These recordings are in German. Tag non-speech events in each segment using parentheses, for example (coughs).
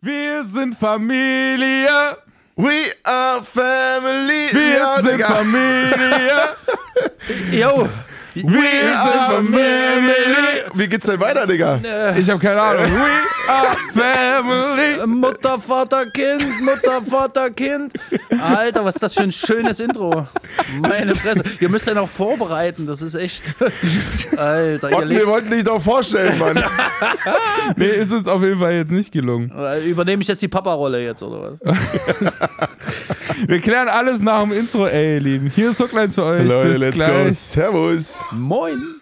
Wir sind Familie. We are family. Wir Ja, sind Digga. Familie. (laughs) Yo, Wir sind Familie. Wie geht's denn weiter, Digga? Ich habe keine Ahnung. (laughs) We are Family. Mutter, Vater, Kind, Mutter, Vater, Kind. Alter, was ist das für ein schönes Intro. Meine Fresse. Ihr müsst ja noch vorbereiten, das ist echt. Alter, ihr Otten, wir lebt. wollten dich doch vorstellen, Mann. (laughs) Nee, ist uns auf jeden Fall jetzt nicht gelungen. Übernehme ich jetzt die Papa-Rolle jetzt, oder was? (laughs) Wir klären alles nach dem Intro, ey, ihr Lieben. Hier ist Hooklines für euch. Leute, Bis let's go. gleich. Servus. Moin.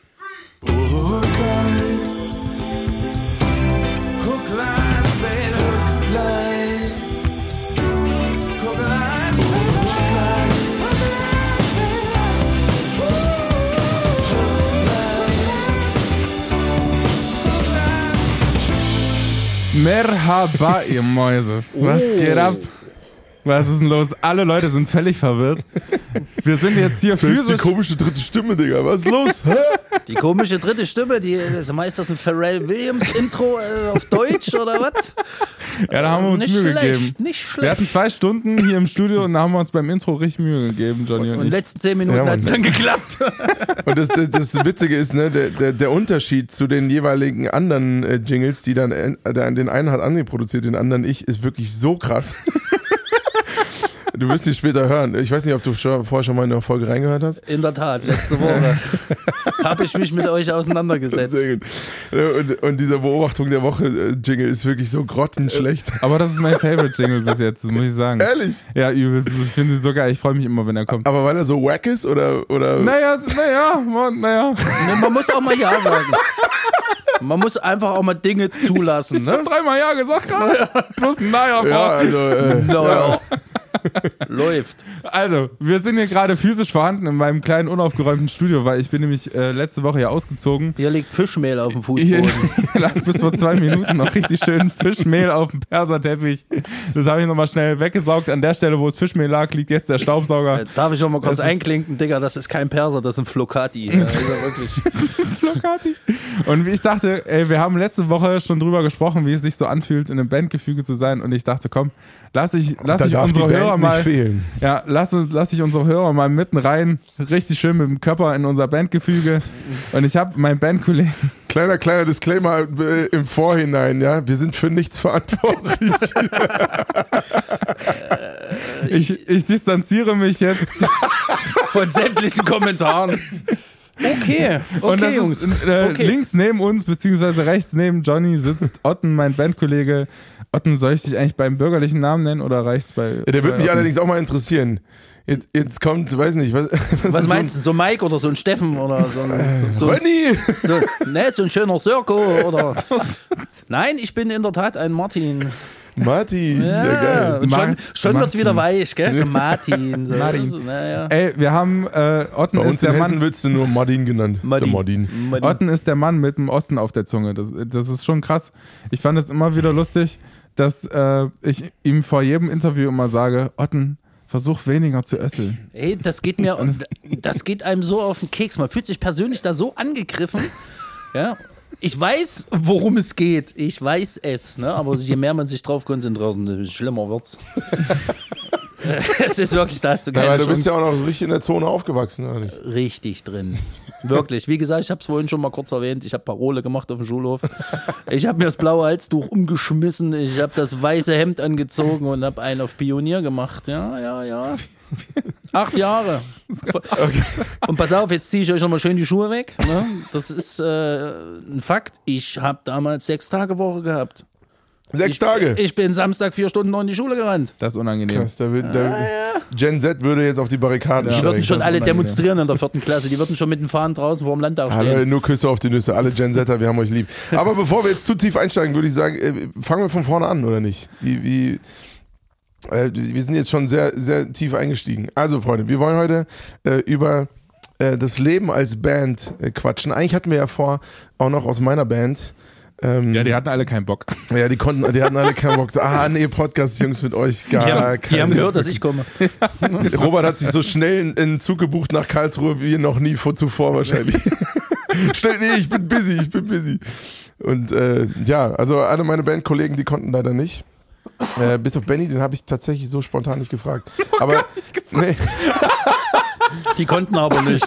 Merhaba, ihr Mäuse. Was Oh. geht ab? Was ist denn los? Alle Leute sind völlig verwirrt. Wir sind jetzt hier Das ist die komische dritte Stimme, Digga. Was ist los? Hä? Die komische dritte Stimme, die, ist das ein Pharrell Williams Intro äh, auf Deutsch oder was? Ja, da haben wir uns nicht Mühe schlecht, gegeben. nicht Wir schlecht. hatten zwei Stunden hier im Studio und da haben wir uns beim Intro richtig Mühe gegeben, Johnny und Und die ich. letzten zehn Minuten Ja, hat es dann geklappt. Und das, das, das Witzige ist, ne, der, der, der Unterschied zu den jeweiligen anderen äh, Jingles, die dann, äh, der, den einen hat André produziert, den anderen ich, ist wirklich so krass. Du wirst dich später hören. Ich weiß nicht, ob du schon, vorher schon mal in eine Folge reingehört hast. In der Tat, letzte Woche (laughs) habe ich mich mit euch auseinandergesetzt. Sehr gut. Äh, Und, und dieser Beobachtung der Woche äh, Jingle ist wirklich so grottenschlecht. Aber das ist mein Favorite Jingle bis jetzt, das muss ich sagen. Ehrlich? Ja, übelst. Ich finde sie so geil. Ich freue mich immer, wenn er kommt. Aber weil er so wack ist oder, oder Naja, naja, man, naja. Nee, man muss auch mal Ja sagen. Man muss einfach auch mal Dinge zulassen. Ich hab Ne? dreimal Ja gesagt gerade. Plus ein Naja ja, also äh, Naja. (laughs) Läuft. Also, wir sind hier gerade physisch vorhanden in meinem kleinen unaufgeräumten Studio, weil ich bin nämlich äh, letzte Woche ja ausgezogen. Hier liegt Fischmehl auf dem (laughs) Hier, Fußboden. (laughs) hier lag bis vor zwei Minuten noch richtig schön Fischmehl auf dem Perserteppich. Das habe ich nochmal schnell weggesaugt. An der Stelle, wo es Fischmehl lag, liegt jetzt der Staubsauger. Äh, Darf ich noch mal kurz Das ist- einklinken, Digga, das ist kein Perser, das ist ein Flocati. Ja, also wirklich. Flocati. Und ich dachte, ey, wir haben letzte Woche schon drüber gesprochen, wie es sich so anfühlt, in einem Bandgefüge zu sein. Und ich dachte, komm, lass ich, lass ich unsere Hörer mal. fehlen. Ja, lass, uns, lass ich unsere Hörer mal mitten rein, richtig schön mit dem Körper in unser Bandgefüge. Und ich habe meinen Bandkollegen, Kleiner, kleiner Disclaimer äh, im Vorhinein, ja. Wir sind für nichts verantwortlich. (laughs) ich, ich distanziere mich jetzt. (laughs) Von sämtlichen Kommentaren. Okay, okay, und das Jungs. ist äh, Okay. links neben uns, beziehungsweise rechts neben Johnny sitzt Otten, mein Bandkollege. Otten, soll ich dich eigentlich beim bürgerlichen Namen nennen oder reicht's bei. Ja, der würde mich Otten? allerdings auch mal interessieren. Jetzt, jetzt kommt, weiß nicht, was, (laughs) Was ist meinst du? So Mike oder so ein Steffen oder so ein, so, So Renny! so, ne, so ein schöner Sirko oder. (laughs) Nein, ich bin in der Tat ein Martin. Martin, ja, geil. und schon, schon wird's Martin. wieder weich, gell? So Martin. (laughs) So, Martin. So, naja. Ey, wir haben, äh, Otten Bei uns ist der in Hessen Mann. willst du nur Martin genannt. Martin. Der Martin. Otten ist der Mann mit dem Osten auf der Zunge. Das, das ist schon krass. Ich fand es immer wieder lustig, dass äh, ich ihm vor jedem Interview immer sage, Otten, versuch weniger zu össeln. Ey, das geht mir, (laughs) das geht einem so auf den Keks. Man fühlt sich persönlich da so angegriffen. Ja. Ich weiß, worum es geht. Ich weiß es. Ne? Aber je mehr man sich drauf konzentriert, desto schlimmer wird's. (laughs) es ist wirklich, da hast du keine Aber du Chance. bist ja auch noch richtig in der Zone aufgewachsen, oder nicht? richtig drin. (laughs) Wirklich. Wie gesagt, ich habe es vorhin schon mal kurz erwähnt. Ich habe Parole gemacht auf dem Schulhof. Ich habe mir das blaue Halstuch umgeschmissen. Ich habe das weiße Hemd angezogen und habe einen auf Pionier gemacht. Ja, ja, ja. Acht Jahre. Und pass auf, jetzt ziehe ich euch nochmal schön die Schuhe weg. Ne? Das ist äh, ein Fakt. Ich habe damals sechs Tage Woche gehabt. Sechs ich, Tage. Ich bin Samstag vier Stunden noch in die Schule gerannt. Das ist unangenehm. Krass, da wird, da, Gen Z würde jetzt auf die Barrikaden Die würden schon alle unangenehm. demonstrieren in der vierten Klasse. Die würden schon mit den Fahnen draußen vor dem Landtag stehen. Alle, nur Küsse auf die Nüsse, alle Gen Zetter, wir haben euch lieb. Aber (laughs) bevor wir jetzt zu tief einsteigen, würde ich sagen, äh, fangen wir von vorne an, oder nicht? Wie, wie, äh, wir sind jetzt schon sehr, sehr tief eingestiegen. Also, Freunde, wir wollen heute äh, über äh, das Leben als Band äh, quatschen. Eigentlich hatten wir ja vor, auch noch aus meiner Band. Ähm, Ja, die hatten alle keinen Bock. ja, die konnten, die hatten alle keinen Bock. Ah, nee, Podcast-Jungs mit euch, gar Die haben, die haben gehört, dass ich komme. (laughs) Robert hat sich so schnell einen- Zug gebucht nach Karlsruhe wie noch nie vor zuvor wahrscheinlich. (laughs) schnell, nee, ich bin busy, ich bin busy. Und äh, ja, also alle meine Bandkollegen, die konnten leider nicht. Äh, bis auf Benny, den habe ich tatsächlich so spontan nicht gefragt. (laughs) Aber nee, Die konnten aber nicht.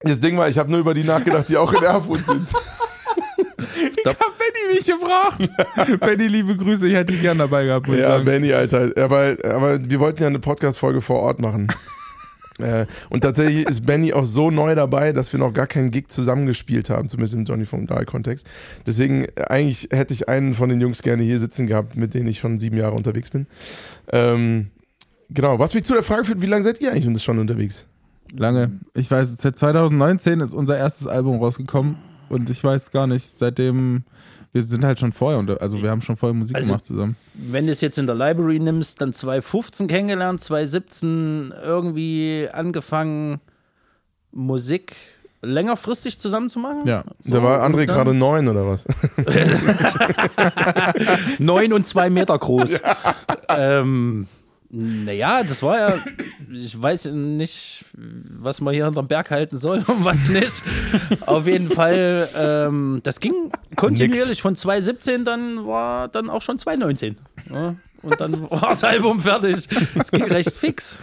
das Ding war, ich habe nur über die nachgedacht, die auch in Erfurt sind. Ich hab Benny nicht gefragt. (laughs) Benny, liebe Grüße, ich hätte ihn gern dabei gehabt, muss Ja, sagen. Benny, Alter. Aber, aber wir wollten ja eine Podcast-Folge vor Ort machen. (laughs) Äh, und tatsächlich ist Benny auch so neu dabei, dass wir noch gar keinen Gig zusammengespielt haben, zumindest im Johnny vom Dahl-Kontext. Deswegen, äh, eigentlich hätte ich einen von den Jungs gerne hier sitzen gehabt, mit denen ich schon sieben Jahre unterwegs bin. Ähm, genau, was mich zu der Frage führt, wie lange seid ihr eigentlich schon unterwegs? Lange. Ich weiß, seit 2019 ist unser erstes Album rausgekommen und ich weiß gar nicht, seitdem, wir sind halt schon vorher, unter, also wir haben schon vorher Musik Also- gemacht zusammen. Wenn du es jetzt in der Library nimmst, dann 2015 kennengelernt, 2017 irgendwie angefangen, Musik längerfristig zusammen zu machen. Ja. da war und André gerade neun oder was? (laughs) Neun und zwei Meter groß. (laughs) ähm, naja, das war ja, ich weiß nicht, was man hier hinterm Berg halten soll und was nicht. Auf jeden Fall, ähm, das ging kontinuierlich von 2017, dann war dann auch schon 2019. Ja, und dann (laughs) war das Album fertig. Es ging recht fix.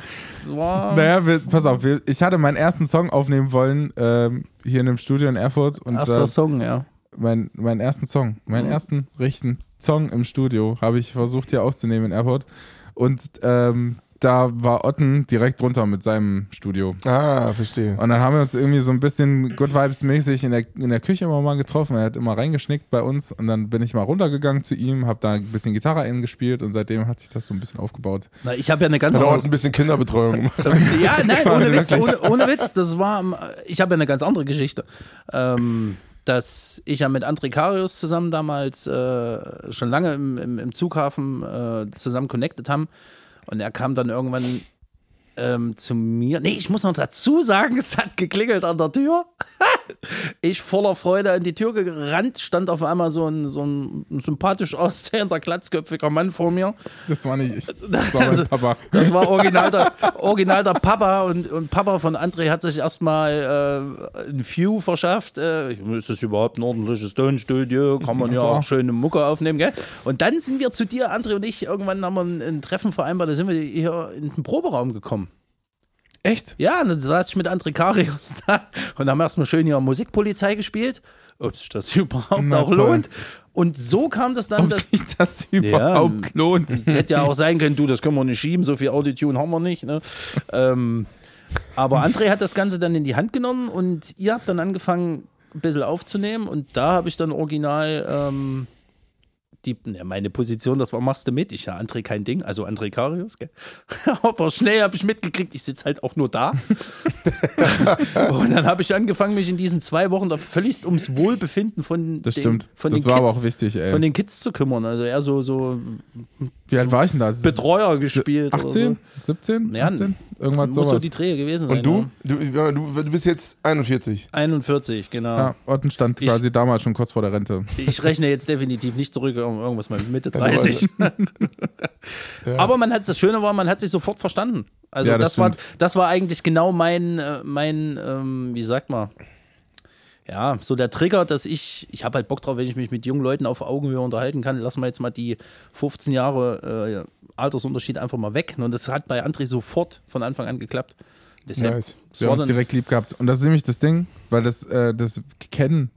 War, Naja, wir, pass auf, wir, ich hatte meinen ersten Song aufnehmen wollen ähm, hier in dem Studio in Erfurt und erster äh, Song, ja. mein, meinen ersten Song, meinen ersten richtigen Song im Studio habe ich versucht hier aufzunehmen in Erfurt und ähm, da war Otten direkt drunter mit seinem Studio. Ah, verstehe. Und dann haben wir uns irgendwie so ein bisschen Good Vibes mäßig in der, in der Küche immer mal getroffen. Er hat immer reingeschnickt bei uns und dann bin ich mal runtergegangen zu ihm, habe da ein bisschen Gitarre eingespielt und seitdem hat sich das so ein bisschen aufgebaut. Na, ich habe ja eine ganz Hat auch andere ein bisschen Kinderbetreuung gemacht. Ja, (laughs) nein, ohne Witz, ohne, ohne Witz. Das war, ähm, ich habe ja eine ganz andere Geschichte. Ähm, dass ich ja mit André Karius zusammen damals äh, schon lange im, im, im Zughafen äh, zusammen connected haben. Und er kam dann irgendwann ähm, zu mir. Nee, ich muss noch dazu sagen, (laughs) es hat geklingelt an der Tür. (laughs) ich voller Freude an die Tür gerannt, stand auf einmal so ein, so ein sympathisch aussehender, glatzköpfiger Mann vor mir. Das war nicht ich, (laughs) das war mein Papa. Das war original der, original der Papa und, und Papa von André hat sich erstmal äh, ein View verschafft. Äh, ist das überhaupt ein ordentliches Tonstudio? Kann man ja klar. auch schöne Mucke aufnehmen, gell? Und dann sind wir zu dir, André und ich, irgendwann haben wir ein, ein Treffen vereinbart, da sind wir hier in den Proberaum gekommen. Echt? Ja, und dann saß ich mit André Karius (laughs) da und haben erstmal schön hier Musikpolizei gespielt. Ob sich das (laughs) überhaupt Na auch toll. lohnt. Und so kam das dann, Ob dass sich das überhaupt lohnt. es hätte ja auch sein können, du, das können wir nicht schieben, so viel Autotune haben wir nicht. Ne? ähm, aber André hat das Ganze dann in die Hand genommen und ihr habt dann angefangen, ein bisschen aufzunehmen und da habe ich dann original ähm, die, ne, meine Position, das war, machst du mit. Ich ja, André kein Ding, also André Karius, gell? (laughs) aber schnell habe ich mitgekriegt, ich sitze halt auch nur da. (laughs) und dann habe ich angefangen, mich in diesen zwei Wochen da völligst ums Wohlbefinden von, Das den, stimmt. von das den war Kids, aber auch wichtig, ey. von den Kids zu kümmern. Also eher so, so Wie alt war ich denn da? Betreuer gespielt. 18? 17? Ja, 18? Irgendwas Muss so die Drehe gewesen sein. Und du? ja. Du, ja, du? Du bist jetzt 41. 41, genau. Ja, Otten stand Ich- quasi damals schon kurz vor der Rente. Ich rechne jetzt definitiv nicht zurück, um irgendwas mal Mitte 30. (laughs) Ja. Aber man hat das Schöne war, man hat sich sofort verstanden. Also Ja, das, das war das war eigentlich genau mein äh, mein ähm, wie sagt man ja, so der Trigger, dass ich, ich habe halt Bock drauf, wenn ich mich mit jungen Leuten auf Augenhöhe unterhalten kann, lassen wir jetzt mal die 15 Jahre äh, Altersunterschied einfach mal weg. Und das hat bei André sofort von Anfang an geklappt. Deshalb, Nice. Wir haben uns direkt lieb gehabt. Und das ist nämlich das Ding, weil das, äh, das kennen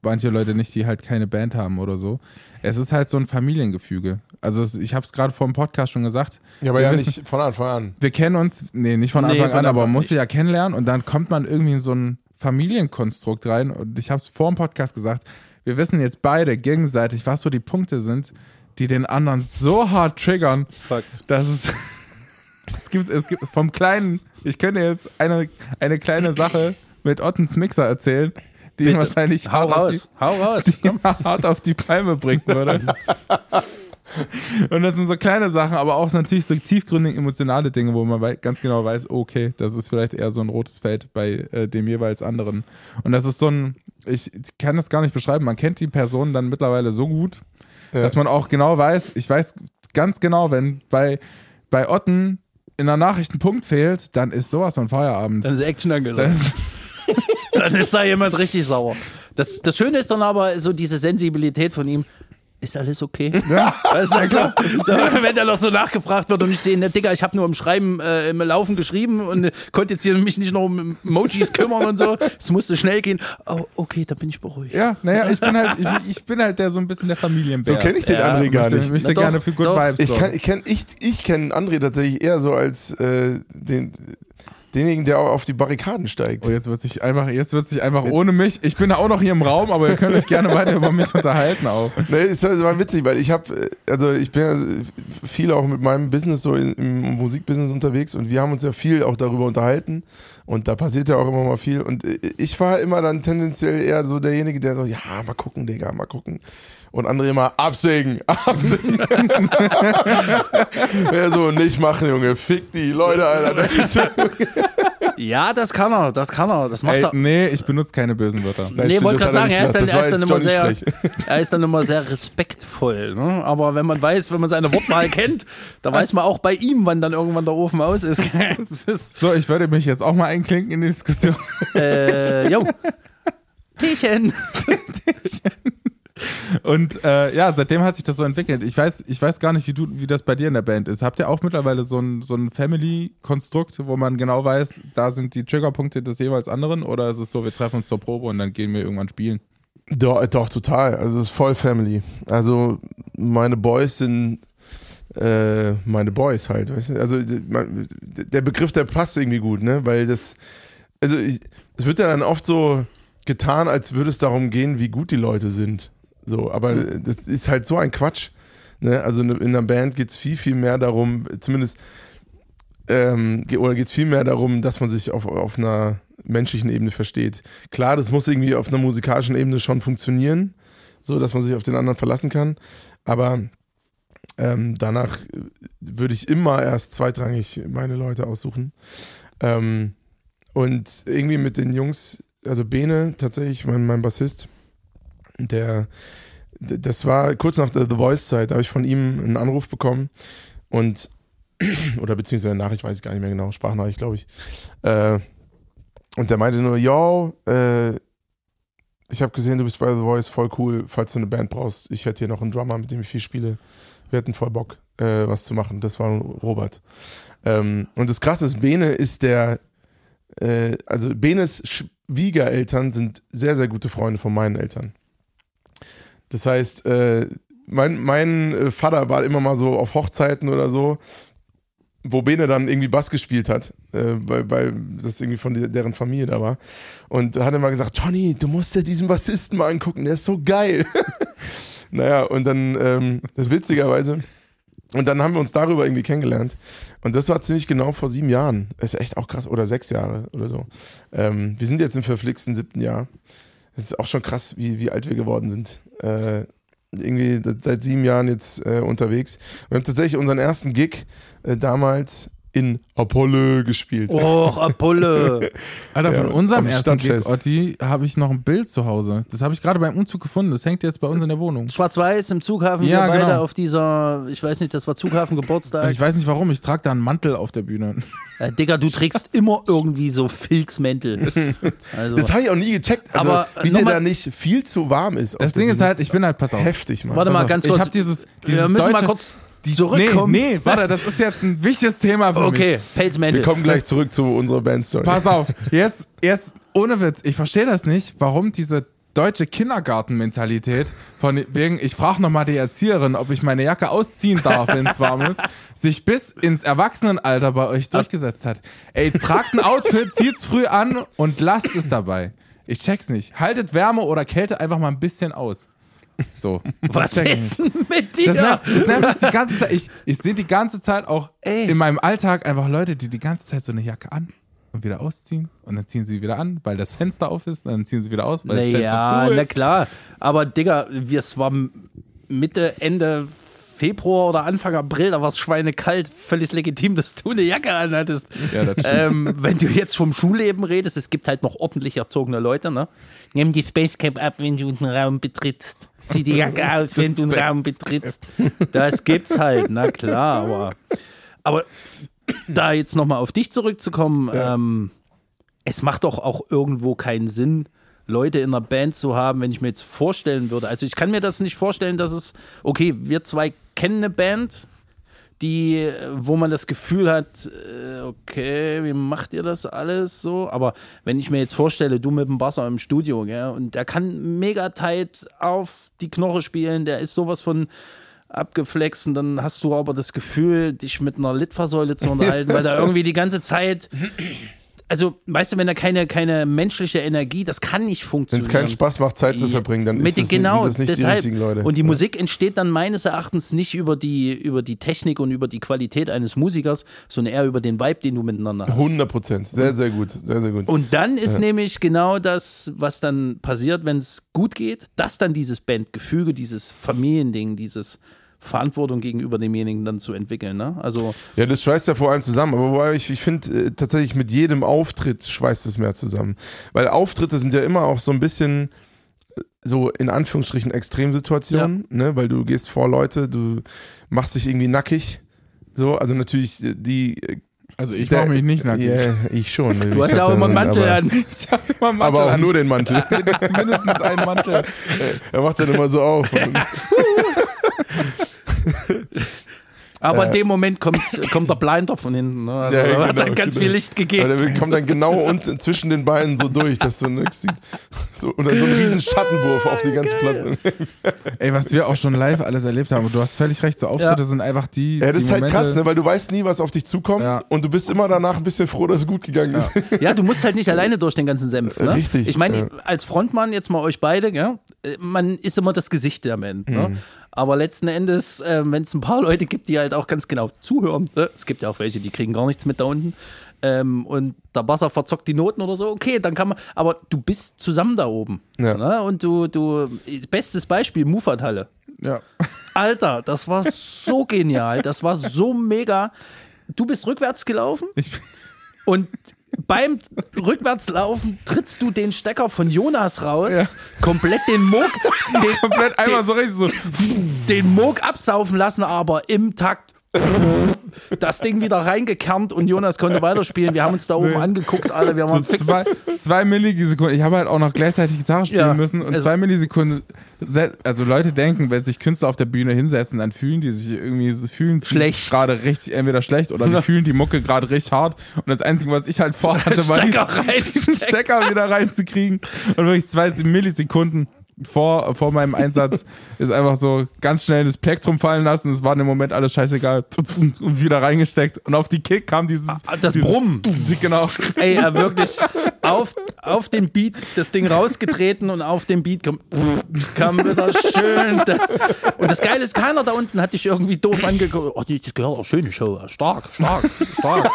manche Leute nicht, die halt keine Band haben oder so. Es ist halt so ein Familiengefüge. Also ich habe es gerade vor dem Podcast schon gesagt. Ja, aber Wir ja wissen- nicht von Anfang an. Wir kennen uns, nee, nicht von Nee, Anfang von an, aber man muss nicht. sie ja kennenlernen und dann kommt man irgendwie in so ein Familienkonstrukt rein. Und ich habe es vor dem Podcast gesagt, wir wissen jetzt beide gegenseitig, was so die Punkte sind, die den anderen so hart triggern, Fakt. dass es, (laughs) es gibt, es gibt vom kleinen, ich könnte jetzt eine, eine kleine Sache mit Ottens Mixer erzählen, die ihn Bitte. wahrscheinlich Hau hart auf, raus, hau raus. die, die (laughs) hart auf die Palme bringen würde. Und das sind so kleine Sachen, aber auch natürlich so tiefgründig emotionale Dinge, wo man ganz genau weiß, okay, das ist vielleicht eher so ein rotes Feld bei äh, dem jeweils anderen. Und das ist so ein, ich, ich kann das gar nicht beschreiben, man kennt die Person dann mittlerweile so gut, Ja. dass man auch genau weiß, ich weiß ganz genau, wenn bei, bei Otten in der Nachricht ein Punkt fehlt, dann ist sowas von Feierabend. Dann ist Action angesagt. Dann ist da jemand richtig sauer. Das, das Schöne ist dann aber so diese Sensibilität von ihm. ist alles okay? Weißt du, so, so, wenn da noch so nachgefragt wird und ich sehe, ne, Digga, ich habe nur im Schreiben, äh, im Laufen geschrieben und äh, konnte jetzt hier mich nicht noch um Emojis kümmern und so. Es musste schnell gehen. Oh, okay, da bin ich beruhigt. Ja, naja, ich bin halt, ich, ich bin halt der so ein bisschen der Familienbär. So kenne ich den Ja, André gar Ich möchte, nicht. möchte Na doch, gerne für Good doch. Vibes Ich, kann, ich kenne ich, ich kenn André tatsächlich eher so als äh, den, denjenigen, der auf die Barrikaden steigt. Oh, jetzt wird sich einfach, jetzt wird sich einfach ohne mich. Ich bin auch noch hier im Raum, aber ihr könnt euch gerne weiter über mich unterhalten auch. (laughs) Nee, es war, es war witzig, weil ich habe, also ich bin ja viel auch mit meinem Business so in, im Musikbusiness unterwegs und wir haben uns ja viel auch darüber unterhalten und da passiert ja auch immer mal viel und ich war immer dann tendenziell eher so derjenige, der so, ja, mal gucken, Digga, mal gucken. Und andere immer absägen, (laughs) absägen. (laughs) ja, so nicht machen, Junge, fick die Leute, Alter. (laughs) Ja, das kann er, das kann er. Das macht Ey, er. nee, ich benutze keine bösen Wörter. Nee, stimmt, wollte gerade er sagen, er ist dann, er ist dann immer sehr, er ist dann immer sehr respektvoll. Ne? Aber wenn man weiß, wenn man seine Wortwahl kennt, da weiß man auch bei ihm, wann dann irgendwann der Ofen aus ist. Ist So, ich würde mich jetzt auch mal einklinken in die Diskussion. äh, jo. Tierchen. Und äh, ja, seitdem hat sich das so entwickelt. Ich weiß, ich weiß gar nicht, wie du, wie das bei dir in der Band ist. Habt ihr auch mittlerweile so ein, so ein Family-Konstrukt, wo man genau weiß, da sind die Triggerpunkte des jeweils anderen? Oder ist es so, wir treffen uns zur Probe und dann gehen wir irgendwann spielen? Doch, doch, total. Also es ist voll Family. Also meine Boys sind äh, meine Boys halt. Weißt du? Also der Begriff, der passt irgendwie gut, ne? Weil das, also ich, es wird ja dann oft so getan, als würde es darum gehen, wie gut die Leute sind. So, aber das ist halt so ein Quatsch. Ne? Also in einer Band geht es viel, viel mehr darum, zumindest ähm, oder geht es viel mehr darum, dass man sich auf, auf einer menschlichen Ebene versteht. Klar, das muss irgendwie auf einer musikalischen Ebene schon funktionieren, so dass man sich auf den anderen verlassen kann. Aber ähm, danach würde ich immer erst zweitrangig meine Leute aussuchen. Ähm, und irgendwie mit den Jungs, also Bene tatsächlich, mein, mein Bassist, der, das war kurz nach der The Voice-Zeit, da habe ich von ihm einen Anruf bekommen und, (clears throat) oder beziehungsweise eine Nachricht, weiß ich gar nicht mehr genau, Sprachnachricht, glaube ich. Äh, und der meinte nur, yo, äh, ich habe gesehen, du bist bei The Voice, voll cool, falls du eine Band brauchst. Ich hätte hier noch einen Drummer, mit dem ich viel spiele. Wir hätten voll Bock, äh, was zu machen. Das war Robert. Ähm, und das Krasse ist, Bene ist der, äh, also Benes Schwiegereltern sind sehr, sehr gute Freunde von meinen Eltern. Das heißt, äh, mein, mein äh, Vater war immer mal so auf Hochzeiten oder so, wo Bene dann irgendwie Bass gespielt hat, äh, weil, weil das irgendwie von der, deren Familie da war. Und hat immer gesagt, Johnny, du musst dir diesen Bassisten mal angucken, der ist so geil. (laughs) naja, und dann, ähm, das witzigerweise, und dann haben wir uns darüber irgendwie kennengelernt. Und das war ziemlich genau vor sieben Jahren. Ist echt auch krass. Oder sechs Jahre oder so. Ähm, wir sind jetzt im verflixten siebten Jahr. Das ist auch schon krass, wie, wie alt wir geworden sind. Äh, irgendwie seit sieben Jahren jetzt äh, unterwegs. Wir haben tatsächlich unseren ersten Gig äh, damals in Apollo gespielt. Och, Apolle. (laughs) Alter, von Ja, unserem ersten Gig. Otti, habe ich noch ein Bild zu Hause. Das habe ich gerade beim Umzug gefunden. Das hängt jetzt bei uns in der Wohnung. Schwarz-Weiß im Zughafen, Ja, wir beide genau. auf dieser, ich weiß nicht, das war Zughafen-Geburtstag. Ich weiß nicht warum, ich trage da einen Mantel auf der Bühne. Äh, Digga, du trägst (laughs) immer irgendwie so Filzmäntel. Also, Das habe ich auch nie gecheckt. Also, Aber, äh, wie der da nicht viel zu warm ist. Das Ding ist halt, ich bin halt, pass auf. heftig, Mann. warte mal ganz Ich kurz. habe dieses, dieses wir müssen deutsche, mal kurz die, zurückkommen. Nee, nee, warte, das ist jetzt ein wichtiges Thema für mich. Okay, Pelzmäntel. Wir kommen gleich zurück zu unserer Bandstory. Pass auf, jetzt, jetzt, ohne Witz, ich verstehe das nicht, warum diese deutsche Kindergartenmentalität von wegen, ich frage nochmal die Erzieherin, ob ich meine Jacke ausziehen darf, wenn es warm ist, (laughs) sich bis ins Erwachsenenalter bei euch durchgesetzt hat. Ey, tragt ein Outfit, zieht's früh an und lasst es dabei. Ich check's nicht. Haltet Wärme oder Kälte einfach mal ein bisschen aus. So. Was ist denn mit dir? Das nervt, das nervt mich die ganze Zeit. Ich, ich sehe die ganze Zeit auch Ey. in meinem Alltag einfach Leute, die die ganze Zeit so eine Jacke an und wieder ausziehen und dann ziehen sie wieder an, weil das Fenster auf ist und dann ziehen sie wieder aus, weil das Fenster Naja, zu na ist. klar. Aber Digga, wir- es war Mitte, Ende Februar oder Anfang April, da war es schweinekalt. Völlig legitim, dass du eine Jacke anhattest. Ja, das stimmt. Ähm, wenn du jetzt vom Schulleben redest, es gibt halt noch ordentlich erzogene Leute, ne? Nimm die Spacecap ab, wenn du einen Raum betrittst. Zieh die (laughs) Jacke aus, wenn du einen Raum betrittst. Das gibt's halt, na klar, aber. Aber da jetzt nochmal auf dich zurückzukommen, ähm, es macht doch auch irgendwo keinen Sinn, Leute in einer Band zu haben, wenn ich mir jetzt vorstellen würde. Also ich kann mir das nicht vorstellen, dass es, okay, wir zwei kennen eine Band, die, wo man das Gefühl hat, äh, okay, wie macht ihr das alles so? Aber wenn ich mir jetzt vorstelle, du mit dem Basser im Studio, gell, und der kann mega tight auf die Knoche spielen, der ist sowas von abgeflext und dann hast du aber das Gefühl, dich mit einer Litfaßsäule zu (laughs) unterhalten, weil da irgendwie die ganze Zeit also, weißt du, wenn da keine, keine menschliche Energie, das kann nicht Wenn funktionieren. es keinen Spaß macht, Zeit zu verbringen, dann Mit ist das genau, nicht, sind das nicht deshalb. die richtigen Leute. Und die Ja. Musik entsteht dann meines Erachtens nicht über die, über die Technik und über die Qualität eines Musikers, sondern eher über den Vibe, den du miteinander hast. 100 Prozent. Sehr, sehr gut. Sehr, sehr gut. Und dann ist nämlich genau das, was dann passiert, wenn es gut geht, dass dann dieses Bandgefüge, dieses Familiending, dieses Verantwortung gegenüber demjenigen dann zu entwickeln. Ne? Also Ja, das schweißt ja vor allem zusammen. Aber wobei ich, ich finde, äh, tatsächlich mit jedem Auftritt schweißt es mehr zusammen. Weil Auftritte sind ja immer auch so ein bisschen äh, so in Anführungsstrichen Extremsituationen, ne? weil du gehst vor Leute, du machst dich irgendwie nackig. So, also natürlich äh, die. äh, Also ich mache mich nicht nackig. Ja, ich schon. du hast ja auch immer einen Mantel an. (laughs) Ich habe immer einen Mantel Aber auch an. nur den Mantel. (laughs) Mindestens, mindestens einen Mantel. (laughs) er macht dann immer so auf. (laughs) Aber in dem Moment kommt, kommt der Blinder von hinten. Ne? Also Ja, da hat genau, dann ganz genau. viel Licht aber gegeben. der kommt dann genau unten zwischen den Beinen so durch, dass du nichts siehst. So, und dann so ein riesen Schattenwurf auf die ganze Platz. Ey, was wir auch schon live alles erlebt haben. Und du hast völlig recht, so Auftritte Ja. sind einfach die. Ja, das die ist halt Momente, krass, ne? weil du weißt nie, was auf dich zukommt Ja. und du bist immer danach ein bisschen froh, dass es gut gegangen ist. Ja, du musst halt nicht alleine durch den ganzen Senf. Ne? Richtig, Ich meine, ja. als Frontmann, jetzt mal euch beide, äh, man ist immer das Gesicht der Band. Mhm. Ne? Aber letzten Endes, äh, wenn es ein paar (laughs) Leute gibt, die halt auch ganz genau zuhören, ne? es gibt ja auch welche, die kriegen gar nichts mit da unten. Ähm, und der Basser verzockt die Noten oder so, okay, dann kann man, aber du bist zusammen da oben. Ja. Ne? Und du, du, bestes Beispiel, Mufat-Halle. Ja. (laughs) Alter, das war so genial, das war so mega. Du bist rückwärts gelaufen und beim Rückwärtslaufen trittst du den Stecker von Jonas raus, komplett den Moog, (laughs) den, komplett einmal so richtig so. den Moog absaufen lassen, aber im Takt (laughs) das Ding wieder reingekernt und Jonas konnte weiterspielen. Wir haben uns da oben angeguckt, alle. Wir So waren fix. zwei, zwei Millisekunden. Ich habe halt auch noch gleichzeitig Gitarre spielen Ja, müssen und also- zwei Millisekunden. se- Also Leute denken, wenn sich Künstler auf der Bühne hinsetzen, dann fühlen die sich irgendwie so- fühlen sie Schlecht. gerade richtig entweder schlecht oder die (laughs) fühlen die Mucke gerade richtig hart. Und das Einzige, was ich halt vorhatte, war diesen, rein. diesen Stecker wieder reinzukriegen. Und wirklich zwei Millisekunden vor, vor meinem Einsatz (laughs) ist einfach so ganz schnell das Plektrum fallen lassen. Es war im Moment alles scheißegal. Und wieder reingesteckt. Und auf die Kick kam dieses. das dieses, Brummen. (laughs) Genau. Ey, er wirklich auf, auf den Beat das Ding rausgetreten und auf den Beat kam, kam wieder schön. da- Und das Geile ist, keiner da unten hat dich irgendwie doof angeguckt. Oh, das gehört auch schöne Show. Stark, stark, stark,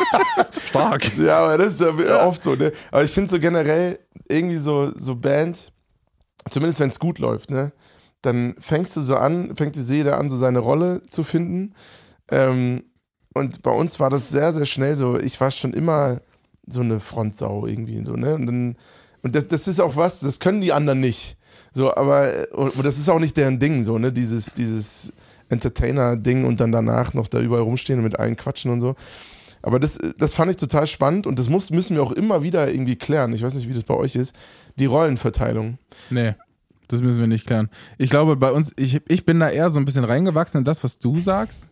stark. Ja, aber das ist ja, oft so, ne? Aber ich finde so generell irgendwie so, so Band, zumindest wenn es gut läuft, ne? Dann fängst du so an, fängt die jeder an, so seine Rolle zu finden. Ähm, und bei uns war das sehr, sehr schnell so, ich war schon immer so eine Frontsau irgendwie, so, ne? Und, dann, und das, das ist auch was, das können die anderen nicht. So, aber, und das ist auch nicht deren Ding, so, ne? Dieses, dieses Entertainer-Ding und dann danach noch da überall rumstehen und mit allen quatschen und so. Aber das, das fand ich total spannend und das muss, müssen wir auch immer wieder irgendwie klären. Ich weiß nicht, wie das bei euch ist. Die Rollenverteilung. Nee, das müssen wir nicht klären. Ich glaube, bei uns, ich, ich bin da eher so ein bisschen reingewachsen in das, was du sagst.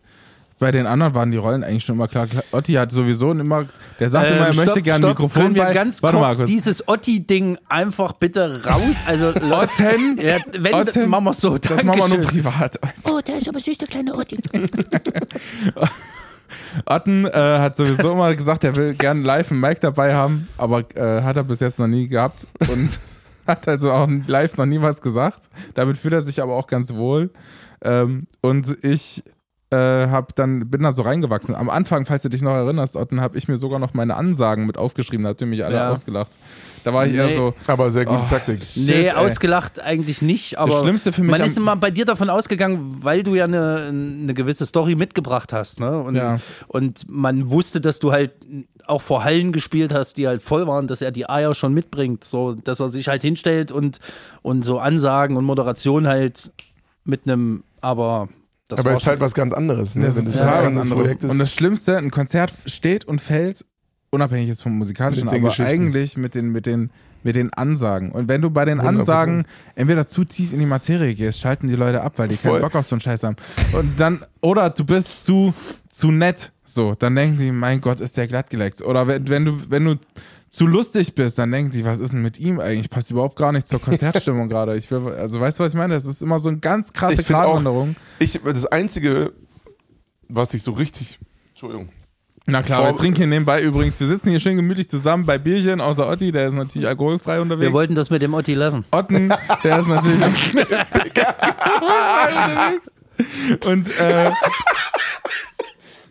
Bei den anderen waren die Rollen eigentlich schon immer klar. Otti hat sowieso immer, der sagt immer, er Ähm, möchte stopp, gerne ein. Mikrofon Können wir bei. ganz Warte kurz mal kurz. dieses Otti-Ding einfach bitte raus? Also, (laughs) Otten, ja, wenn, Otten, machen wir so. das machen wir nur Dankeschön. privat. Oh, der ist aber süß, der kleine Otti. (laughs) Otten äh, hat sowieso immer gesagt, er will gerne live ein Mic dabei haben, aber äh, hat er bis jetzt noch nie gehabt und (laughs) hat also auch live noch nie was gesagt. Damit fühlt er sich aber auch ganz wohl. Ähm, und ich äh, hab dann, bin da so reingewachsen. Am Anfang, falls du dich noch erinnerst, Otten, habe ich mir sogar noch meine Ansagen mit aufgeschrieben, da habt ihr mich alle Ja. ausgelacht. Da war ich eher Nee. so, Aber sehr gute Oh. Taktik. Nee, Shit, ey. ausgelacht eigentlich nicht, aber Schlimmste für mich man ist immer bei dir davon ausgegangen, weil du ja eine, eine gewisse Story mitgebracht hast. Ne? Und, Ja. und man wusste, dass du halt auch vor Hallen gespielt hast, die halt voll waren, dass er die Eier schon mitbringt, so dass er sich halt hinstellt und, und so Ansagen und Moderation halt mit einem, aber das Aber es ist halt was ganz anderes. Ne? Das Wenn ist total ein was anderes. Projekt ist. Und das Schlimmste, ein Konzert steht und fällt, unabhängig jetzt vom musikalischen, aber eigentlich mit den, mit den, mit den Ansagen. Und wenn du bei den 100%. Ansagen entweder zu tief in die Materie gehst, schalten die Leute ab, weil die keinen Voll. Bock auf so einen Scheiß haben. Und dann, oder du bist zu, zu nett, so, dann denken die, mein Gott, ist der glattgeleckt. Oder wenn, wenn du, wenn du zu lustig bist, dann denken die, was ist denn mit ihm eigentlich? Passt überhaupt gar nicht zur Konzertstimmung (laughs) gerade. Ich will, also weißt du, was ich meine? Das ist immer so eine ganz krasse Ich find auch- Gratwanderung. Ich, das Einzige, was ich so richtig. Entschuldigung. Na klar, Vor- wir trinken hier nebenbei übrigens. Wir sitzen hier schön gemütlich zusammen bei Bierchen, außer Otti, der ist natürlich alkoholfrei unterwegs. Wir wollten das mit dem Otti lassen. Otten, der ist natürlich (laughs) (laughs) unterwegs. Und äh,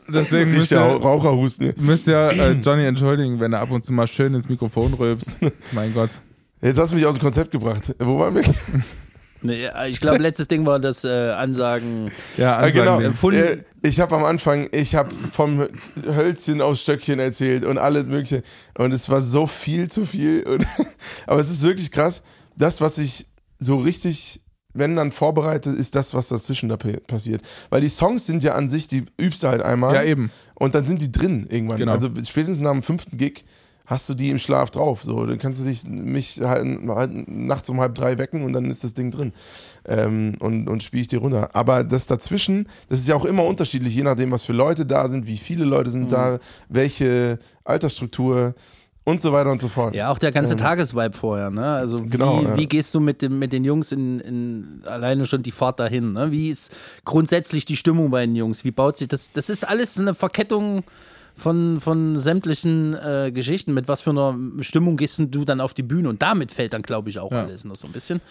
deswegen müsst der ihr, Raucherhusten. müsst ihr äh, Johnny entschuldigen, wenn er ab und zu mal schön ins Mikrofon rülpst. (laughs) mein Gott. Jetzt hast du mich aus dem Konzept gebracht. Wo waren wir? (laughs) Nee, ich glaube, letztes Ding war das äh, Ansagen. Ja, Ah, genau. Ansagen- Von- Äh, ich habe am Anfang, ich habe vom Hölzchen aus Stöckchen erzählt und alles Mögliche. Und es war so viel zu viel. Und, (laughs) aber es ist wirklich krass. Das, was ich so richtig, wenn dann vorbereite, ist das, was dazwischen da pa- passiert. Weil die Songs sind ja an sich, die übst du halt einmal. Ja, eben. Und dann sind die drin irgendwann. Genau. Also spätestens nach dem fünften Gig hast du die im Schlaf drauf. So, dann kannst du dich mich halt, halt nachts um halb drei wecken und dann ist das Ding drin. Ähm, und, und spiele ich die runter. Aber das dazwischen, das ist ja auch immer unterschiedlich, je nachdem, was für Leute da sind, wie viele Leute sind da, welche Altersstruktur und so weiter und so fort. Ja, auch der ganze Tagesvibe vorher, ne? Also Genau, wie, ja. wie gehst du mit, dem, mit den Jungs in, in alleine schon die Fahrt dahin? Ne? Wie ist grundsätzlich die Stimmung bei den Jungs? Wie baut sich das? Das ist alles eine Verkettung von, von sämtlichen äh, Geschichten. Mit was für einer Stimmung gehst du dann auf die Bühne? Und damit fällt dann, glaube ich, auch Ja. alles noch so ein bisschen.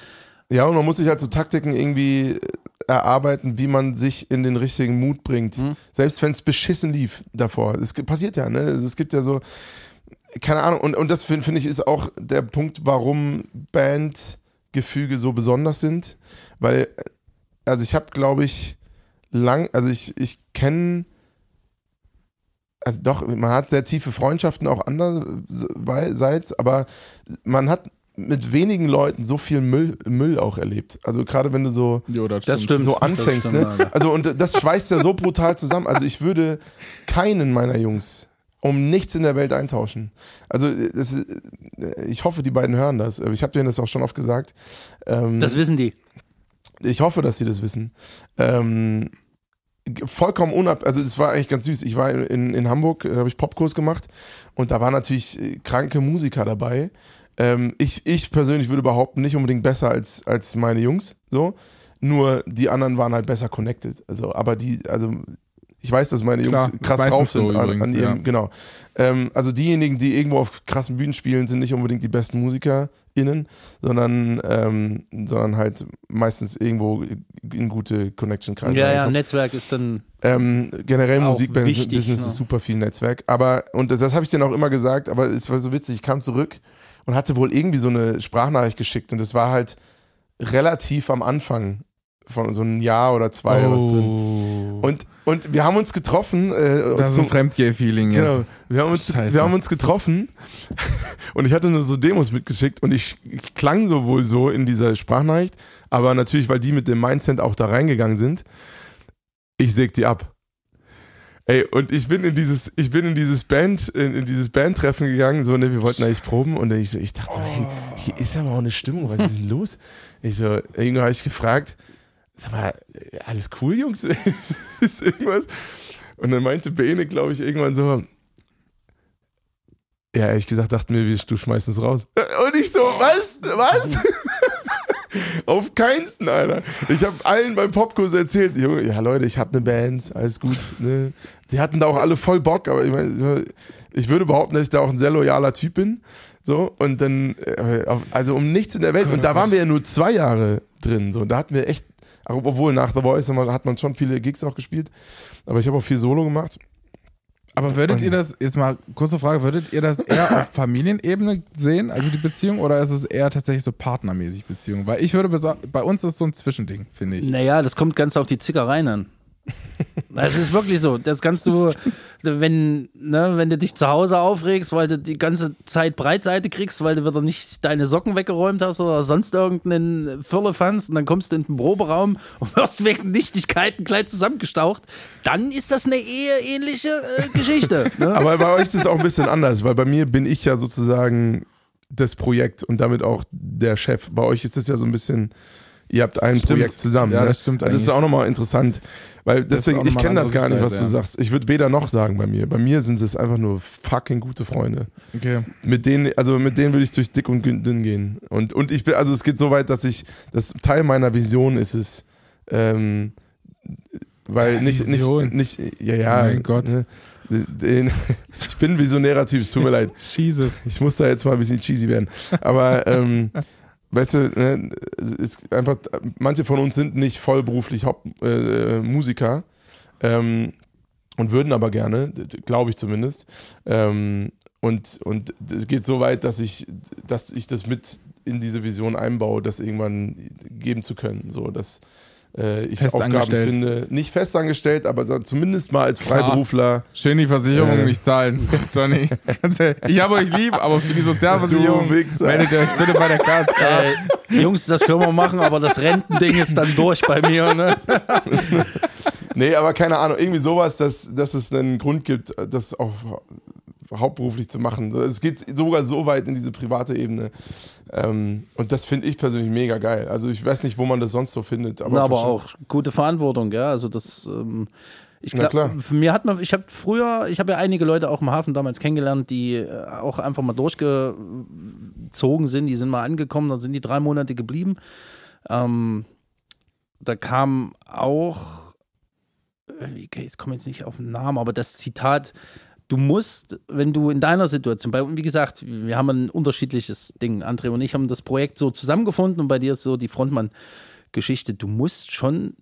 Ja, und man muss sich halt so Taktiken irgendwie erarbeiten, wie man sich in den richtigen Mut bringt. Selbst wenn es beschissen lief davor. Es passiert ja, ne? Also Es gibt ja so, keine Ahnung, und, und das finde find ich ist auch der Punkt, warum Bandgefüge so besonders sind. Weil, also ich habe, glaube ich, lang, also ich, ich kenne, also doch, man hat sehr tiefe Freundschaften auch andererseits, aber man hat mit wenigen Leuten so viel Müll, Müll auch erlebt. Also gerade wenn du so Jo, das, Das stimmt. so anfängst, stimmt, ne? Alter. Also und das schweißt ja so brutal zusammen. Also ich würde keinen meiner Jungs um nichts in der Welt eintauschen. Also das, ist- ich hoffe, die beiden hören das. Ich habe denen das auch schon oft gesagt. Ähm, Das wissen die. ich hoffe, dass sie das wissen. Ähm, vollkommen unab, also es war eigentlich ganz süß. Ich war in, in, Hamburg, äh, habe ich Popkurs gemacht und da waren natürlich äh, kranke Musiker dabei. Ähm, ich, ich persönlich würde behaupten, nicht unbedingt besser als, als meine Jungs, so. Nur die anderen waren halt besser connected. Also, aber die, also ich weiß, dass meine Jungs Klar, ist krass drauf sind so an, übrigens, an ihrem, ja. genau. Ähm, also diejenigen, die irgendwo auf krassen Bühnen spielen, sind nicht unbedingt die besten MusikerInnen, sondern, ähm, sondern halt meistens irgendwo in gute Connection-Kreise. Ja, ja. Netzwerk ist dann. Ähm, generell Musikbusiness Business ne? ist super viel Netzwerk. Aber, und das, das habe ich denen auch immer gesagt, aber es war so witzig, ich kam zurück und hatte wohl irgendwie so eine Sprachnachricht geschickt und das war halt relativ am Anfang von so einem Jahr oder zwei oder was drin. Oh. Und, und wir haben uns getroffen. Äh, das ist ein Fremdgay-Feeling jetzt. Genau. Wir haben, uns, Scheiße. wir haben uns getroffen (laughs) und ich hatte nur so Demos mitgeschickt und ich, ich klang so wohl so in dieser Sprachnachricht, aber natürlich, weil die mit dem Mindset auch da reingegangen sind, ich säg die ab. Ey, und ich bin in dieses, ich bin in dieses Band, in, in dieses Bandtreffen gegangen, so, ne, wir wollten eigentlich proben und ich, so, ich dachte so, hey, hier ist aber auch eine Stimmung, was ist denn los? Ich so, irgendwann habe ich gefragt, sag mal, alles cool, Jungs? (laughs) ist irgendwas? Und dann meinte Bene, glaube ich, irgendwann so, ja, ehrlich gesagt, dachten wir, du schmeißt uns raus. Und ich so, was? Was? (laughs) Auf keinsten, Alter. Ich habe allen beim Popkurs erzählt, Junge, ja Leute, ich habe eine Band, alles gut. Ne? Die hatten da auch alle voll Bock, aber ich meine, ich würde behaupten, dass ich da auch ein sehr loyaler Typ bin. So, und dann, äh, also um nichts in der Welt. Und oh da waren Gott. wir ja nur zwei Jahre drin. So, da hatten wir echt, obwohl nach The Voice hat man schon viele Gigs auch gespielt. Aber ich habe auch viel Solo gemacht. Aber würdet ihr das, jetzt mal kurze Frage, würdet ihr das eher auf (coughs) Familienebene sehen, also die Beziehung, oder ist es eher tatsächlich so partnermäßig Beziehung? Weil ich würde besa- bei uns ist so ein Zwischending, finde ich. Naja, das kommt ganz auf die Zickereien an. Das ist wirklich so. Das kannst du, wenn, ne, wenn du dich zu Hause aufregst, weil du die ganze Zeit Breitseite kriegst, weil du wieder nicht deine Socken weggeräumt hast oder sonst irgendeinen Firlefanz und dann kommst du in den Proberaum und wirst wegen Nichtigkeiten gleich zusammengestaucht, dann ist das eine eher ähnliche äh, Geschichte. (laughs) Ne? Aber bei euch ist es auch ein bisschen anders, weil bei mir bin ich ja sozusagen das Projekt und damit auch der Chef. Bei euch ist das ja so ein bisschen, ihr habt ein Stimmt. Projekt zusammen. Ja, ne? das stimmt Das ist eigentlich. auch nochmal interessant, weil deswegen, ich kenne das gar nicht, was andere du sagst. Ich würde weder noch sagen bei mir. Bei mir sind es einfach nur fucking gute Freunde. Okay. Mit denen, also mit denen würde ich durch dick und dünn gehen. Und, und ich bin, also es geht so weit, dass ich, das Teil meiner Vision ist es, ähm, weil Deine nicht, Vision? nicht, nicht, ja, ja. Mein Gott. Ne, den, (laughs) ich bin ein visionärer Typ, es tut mir leid. (laughs) Jesus. Ich muss da jetzt mal ein bisschen cheesy werden. Aber, ähm, weißt du, ne, ist einfach, manche von uns sind nicht vollberuflich Haupt, äh, Musiker ähm, und würden aber gerne, glaube ich zumindest. Ähm, und, und es geht so weit, dass ich, dass ich das mit in diese Vision einbaue, das irgendwann geben zu können. So, dass äh, ich Aufgaben Festangestellt. finde, nicht festangestellt, aber zumindest mal als Freiberufler. Schön die Versicherung Äh. nicht zahlen, (laughs) Johnny. Ich habe euch lieb, aber für die Sozialversicherung meldet ihr euch bitte bei der KSK. Äh, Jungs, das können wir machen, aber das Rentending ist dann durch bei mir. Ne? (laughs) Nee, aber keine Ahnung, irgendwie sowas, dass, dass es einen Grund gibt, das auch hauptberuflich zu machen. Es geht sogar so weit in diese private Ebene. Ähm, und das finde ich persönlich mega geil. Also ich weiß nicht, wo man das sonst so findet. Aber, Aber, aber auch gute Verantwortung, ja. Also das, ähm, ich Na glaube, mir hat man, ich habe früher, ich habe ja einige Leute auch im Hafen damals kennengelernt, die äh, auch einfach mal durchgezogen sind, die sind mal angekommen, dann sind die drei Monate geblieben. Ähm, da kam auch, äh, okay, jetzt komme ich jetzt nicht auf den Namen, aber das Zitat, du musst, wenn du in deiner Situation, bei, wie gesagt, wir haben ein unterschiedliches Ding, André und ich haben das Projekt so zusammengefunden und bei dir ist so die Frontmann-Geschichte, du musst schon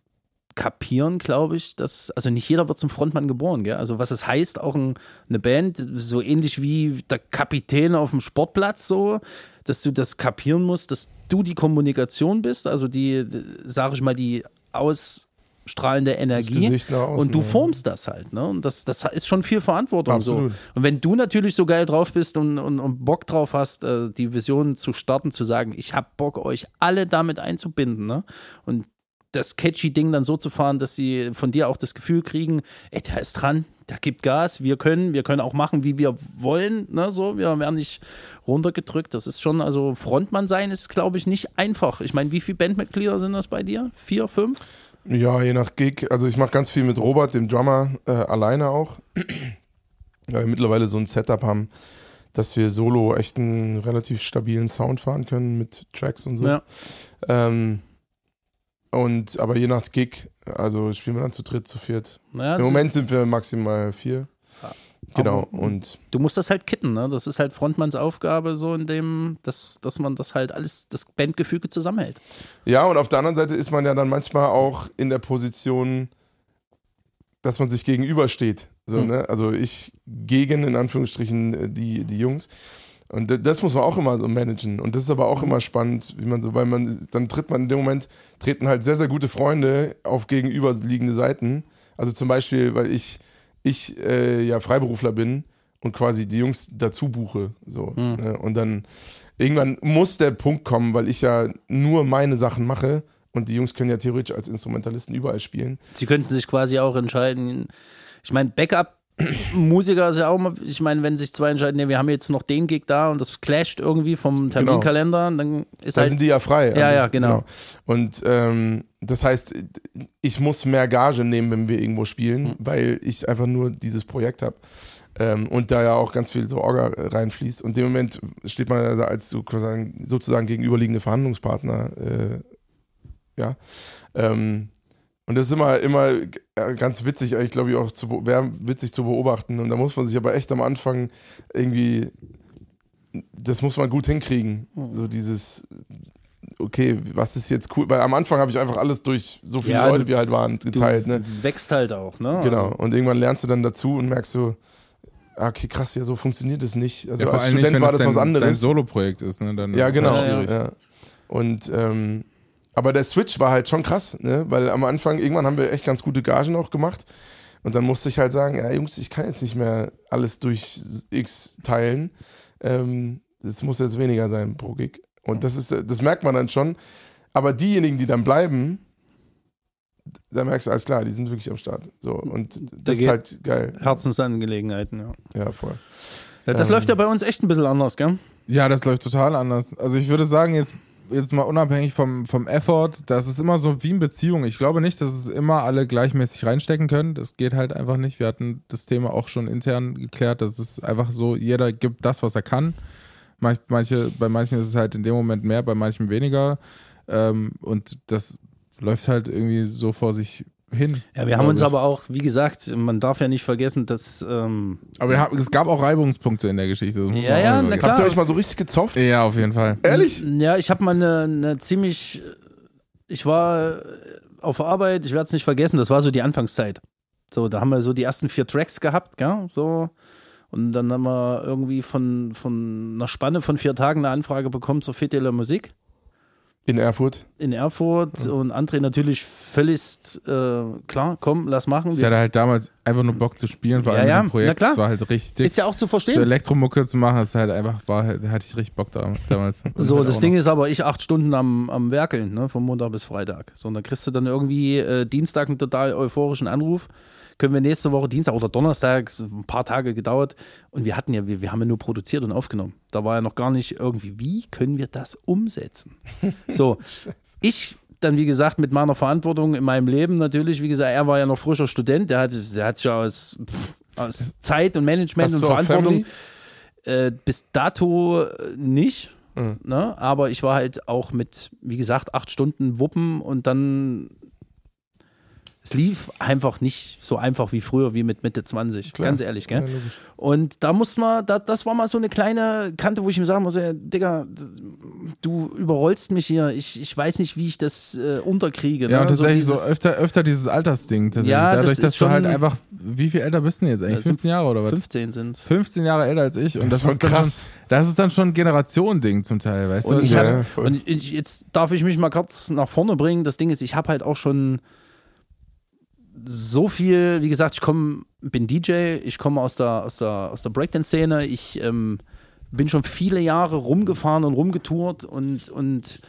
kapieren, glaube ich, dass, also nicht jeder wird zum Frontmann geboren, gell? Also was es heißt, auch ein, eine Band, so ähnlich wie der Kapitän auf dem Sportplatz, so, dass du das kapieren musst, dass du die Kommunikation bist, also die, sage ich mal, die ausstrahlende Energie. Außen, und du formst das halt, ne? Und das, das ist schon viel Verantwortung Absolut. so. Und wenn du natürlich so geil drauf bist und, und, und Bock drauf hast, äh, die Vision zu starten, zu sagen, ich habe Bock, euch alle damit einzubinden, ne? Und das catchy Ding dann so zu fahren, dass sie von dir auch das Gefühl kriegen, ey, der ist dran, der gibt Gas, wir können, wir können auch machen, wie wir wollen, ne, so, wir werden nicht runtergedrückt. Das ist schon, also Frontmann sein ist, glaube ich, nicht einfach. Ich meine, wie viele Bandmitglieder sind das bei dir? Vier, fünf? Ja, je nach Gig. Also ich mache ganz viel mit Robert, dem Drummer, äh, alleine auch. (clears throat) Weil wir mittlerweile so ein Setup haben, dass wir solo echt einen relativ stabilen Sound fahren können mit Tracks und so. Ja. Ähm, und aber je nach Gig, also spielen wir dann zu dritt, zu viert. Naja, Im Moment sind wir maximal vier. Genau. Aber- Und du musst das halt kitten, ne? Das ist halt Frontmanns Aufgabe, so in dem, dass, dass man das halt alles, das Bandgefüge zusammenhält. ja, und auf der anderen Seite ist man ja dann manchmal auch in der Position, dass man sich gegenübersteht. So, Mhm. ne? Also ich gegen in Anführungsstrichen äh, die, die Jungs. Und das muss man auch immer so managen. Und das ist aber auch immer spannend, wie man so, weil man, dann tritt man in dem Moment, treten halt sehr, sehr gute Freunde auf gegenüberliegende Seiten. Also zum Beispiel, weil ich, ich äh, ja Freiberufler bin und quasi die Jungs dazu buche. So, ne? Und dann irgendwann muss der Punkt kommen, weil ich ja nur meine Sachen mache und die Jungs können ja theoretisch als Instrumentalisten überall spielen. Sie könnten sich quasi auch entscheiden. Ich meine, Backup. Musiker ist ja auch mal, ich meine, wenn sich zwei entscheiden, nee, wir haben jetzt noch den Gig da und das clasht irgendwie vom Terminkalender, dann ist Da halt. sind die ja frei. Ja, Also, ja, genau. Und ähm, das heißt, ich muss mehr Gage nehmen, wenn wir irgendwo spielen, Mhm. weil ich einfach nur dieses Projekt habe. Ähm, und da ja auch ganz viel so Orga reinfließt. Und in dem Moment steht man da als so quasi sozusagen gegenüberliegende Verhandlungspartner. Äh, ja. Ähm, und das ist immer, immer ganz witzig, eigentlich glaube ich auch, zu, witzig zu beobachten. Und da muss man sich aber echt am Anfang irgendwie, das muss man gut hinkriegen. So dieses, okay, was ist jetzt cool? Weil am Anfang habe ich einfach alles durch so viele Ja, Leute, du- wie halt waren, du geteilt. Ne? wächst halt auch, ne? Genau. Also, Und irgendwann lernst du dann dazu und merkst so, ah, okay, krass, ja, so funktioniert es nicht. Also Ja, als nicht, Student wenn war das das was dein, dein anderes. Solo-Projekt ist, ne? Dann Ja, ist es genau. halt. Ja. Und ähm, aber der Switch war halt schon krass, ne? Weil am Anfang, irgendwann haben wir echt ganz gute Gagen auch gemacht. Und dann musste ich halt sagen, ja, Jungs, ich kann jetzt nicht mehr alles durch X teilen. Ähm, das muss jetzt weniger sein pro Gig. Und das ist, das merkt man dann schon. Aber diejenigen, die dann bleiben, da merkst du, alles klar, die sind wirklich am Start. So, und das ist geht- halt geil. Herzensangelegenheiten, ja. Ja, voll. Das Ähm. läuft ja bei uns echt ein bisschen anders, gell? Ja, das läuft total anders. Also ich würde sagen, jetzt, jetzt mal unabhängig vom, vom Effort, das ist immer so wie in Beziehung. Ich glaube nicht, dass es immer alle gleichmäßig reinstecken können. Das geht halt einfach nicht. Wir hatten das Thema auch schon intern geklärt. Das ist einfach so, jeder gibt das, was er kann. Manch, manche, bei manchen ist es halt in dem Moment mehr, bei manchen weniger. Ähm, und das läuft halt irgendwie so vor sich hin. Ja, wir haben uns ich. aber auch, wie gesagt, man darf ja nicht vergessen, dass ähm, Aber wir haben, es gab auch Reibungspunkte in der Geschichte. Ja, ja, na klar. Habt ihr euch mal so richtig gezofft? Ja, auf jeden Fall. Ehrlich? Ja, ich habe mal eine, eine ziemlich. Ich war auf Arbeit, ich werde es nicht vergessen, das war so die Anfangszeit. So, da haben wir so die ersten vier Tracks gehabt, gell? So. Und dann haben wir irgendwie von, von einer Spanne von vier Tagen eine Anfrage bekommen zur Fete Musik In Erfurt? in Erfurt. Und André natürlich völlig äh, klar, komm, lass machen. Ich hatte halt damals einfach nur Bock zu spielen, vor Ja, allem ja, mit dem Projekt. Das war halt richtig. ist ja auch zu so verstehen. Elektromucke zu machen, ist halt einfach, war, halt- hatte ich richtig Bock da, damals. (laughs) So, halt das Ding noch. ist aber, ich acht Stunden am, am Werkeln, ne, von Montag bis Freitag. So, und dann kriegst du dann irgendwie äh, Dienstag einen total euphorischen Anruf. Können wir nächste Woche Dienstag oder Donnerstag, ein paar Tage gedauert. Und wir hatten ja, wir, wir haben ja nur produziert und aufgenommen. Da war ja noch gar nicht irgendwie, wie können wir das umsetzen? (laughs) So, ich dann, wie gesagt, mit meiner Verantwortung in meinem Leben natürlich, wie gesagt, er war ja noch frischer Student, der hat, der hat sich ja aus, pff, aus Zeit und Management Hast und Verantwortung äh, bis dato äh, nicht. Mhm. Ne? Aber ich war halt auch mit, wie gesagt, acht Stunden Wuppen und dann. Es lief einfach nicht so einfach wie früher, wie mit Mitte 20, Klar. ganz ehrlich, gell? Ja. Und da musste man, da, das war mal so eine kleine Kante, wo ich mir sagen muss, ey, Digga, du überrollst mich hier, ich, ich weiß nicht, wie ich das äh, unterkriege. Ja, ne? und tatsächlich so, dieses- öfter, öfter dieses Altersding. Tatsächlich. Ja, das Dadurch, ist dass du halt einfach, wie viel älter bist du denn jetzt eigentlich? Das sind 15 Jahre oder was? 15 sind 15 Jahre älter als ich. Und das, Das ist dann schon, krass. das ist dann schon ein Generationending zum Teil, weißt du? Und ich Also, Ja, hab- ja. Und ich, jetzt darf ich mich mal kurz nach vorne bringen. Das Ding ist, ich habe halt auch schon so viel, wie gesagt, ich komme, bin DJ, ich komme aus der, aus der, aus der Breakdance-Szene, ich ähm, bin schon viele Jahre rumgefahren und rumgetourt und, und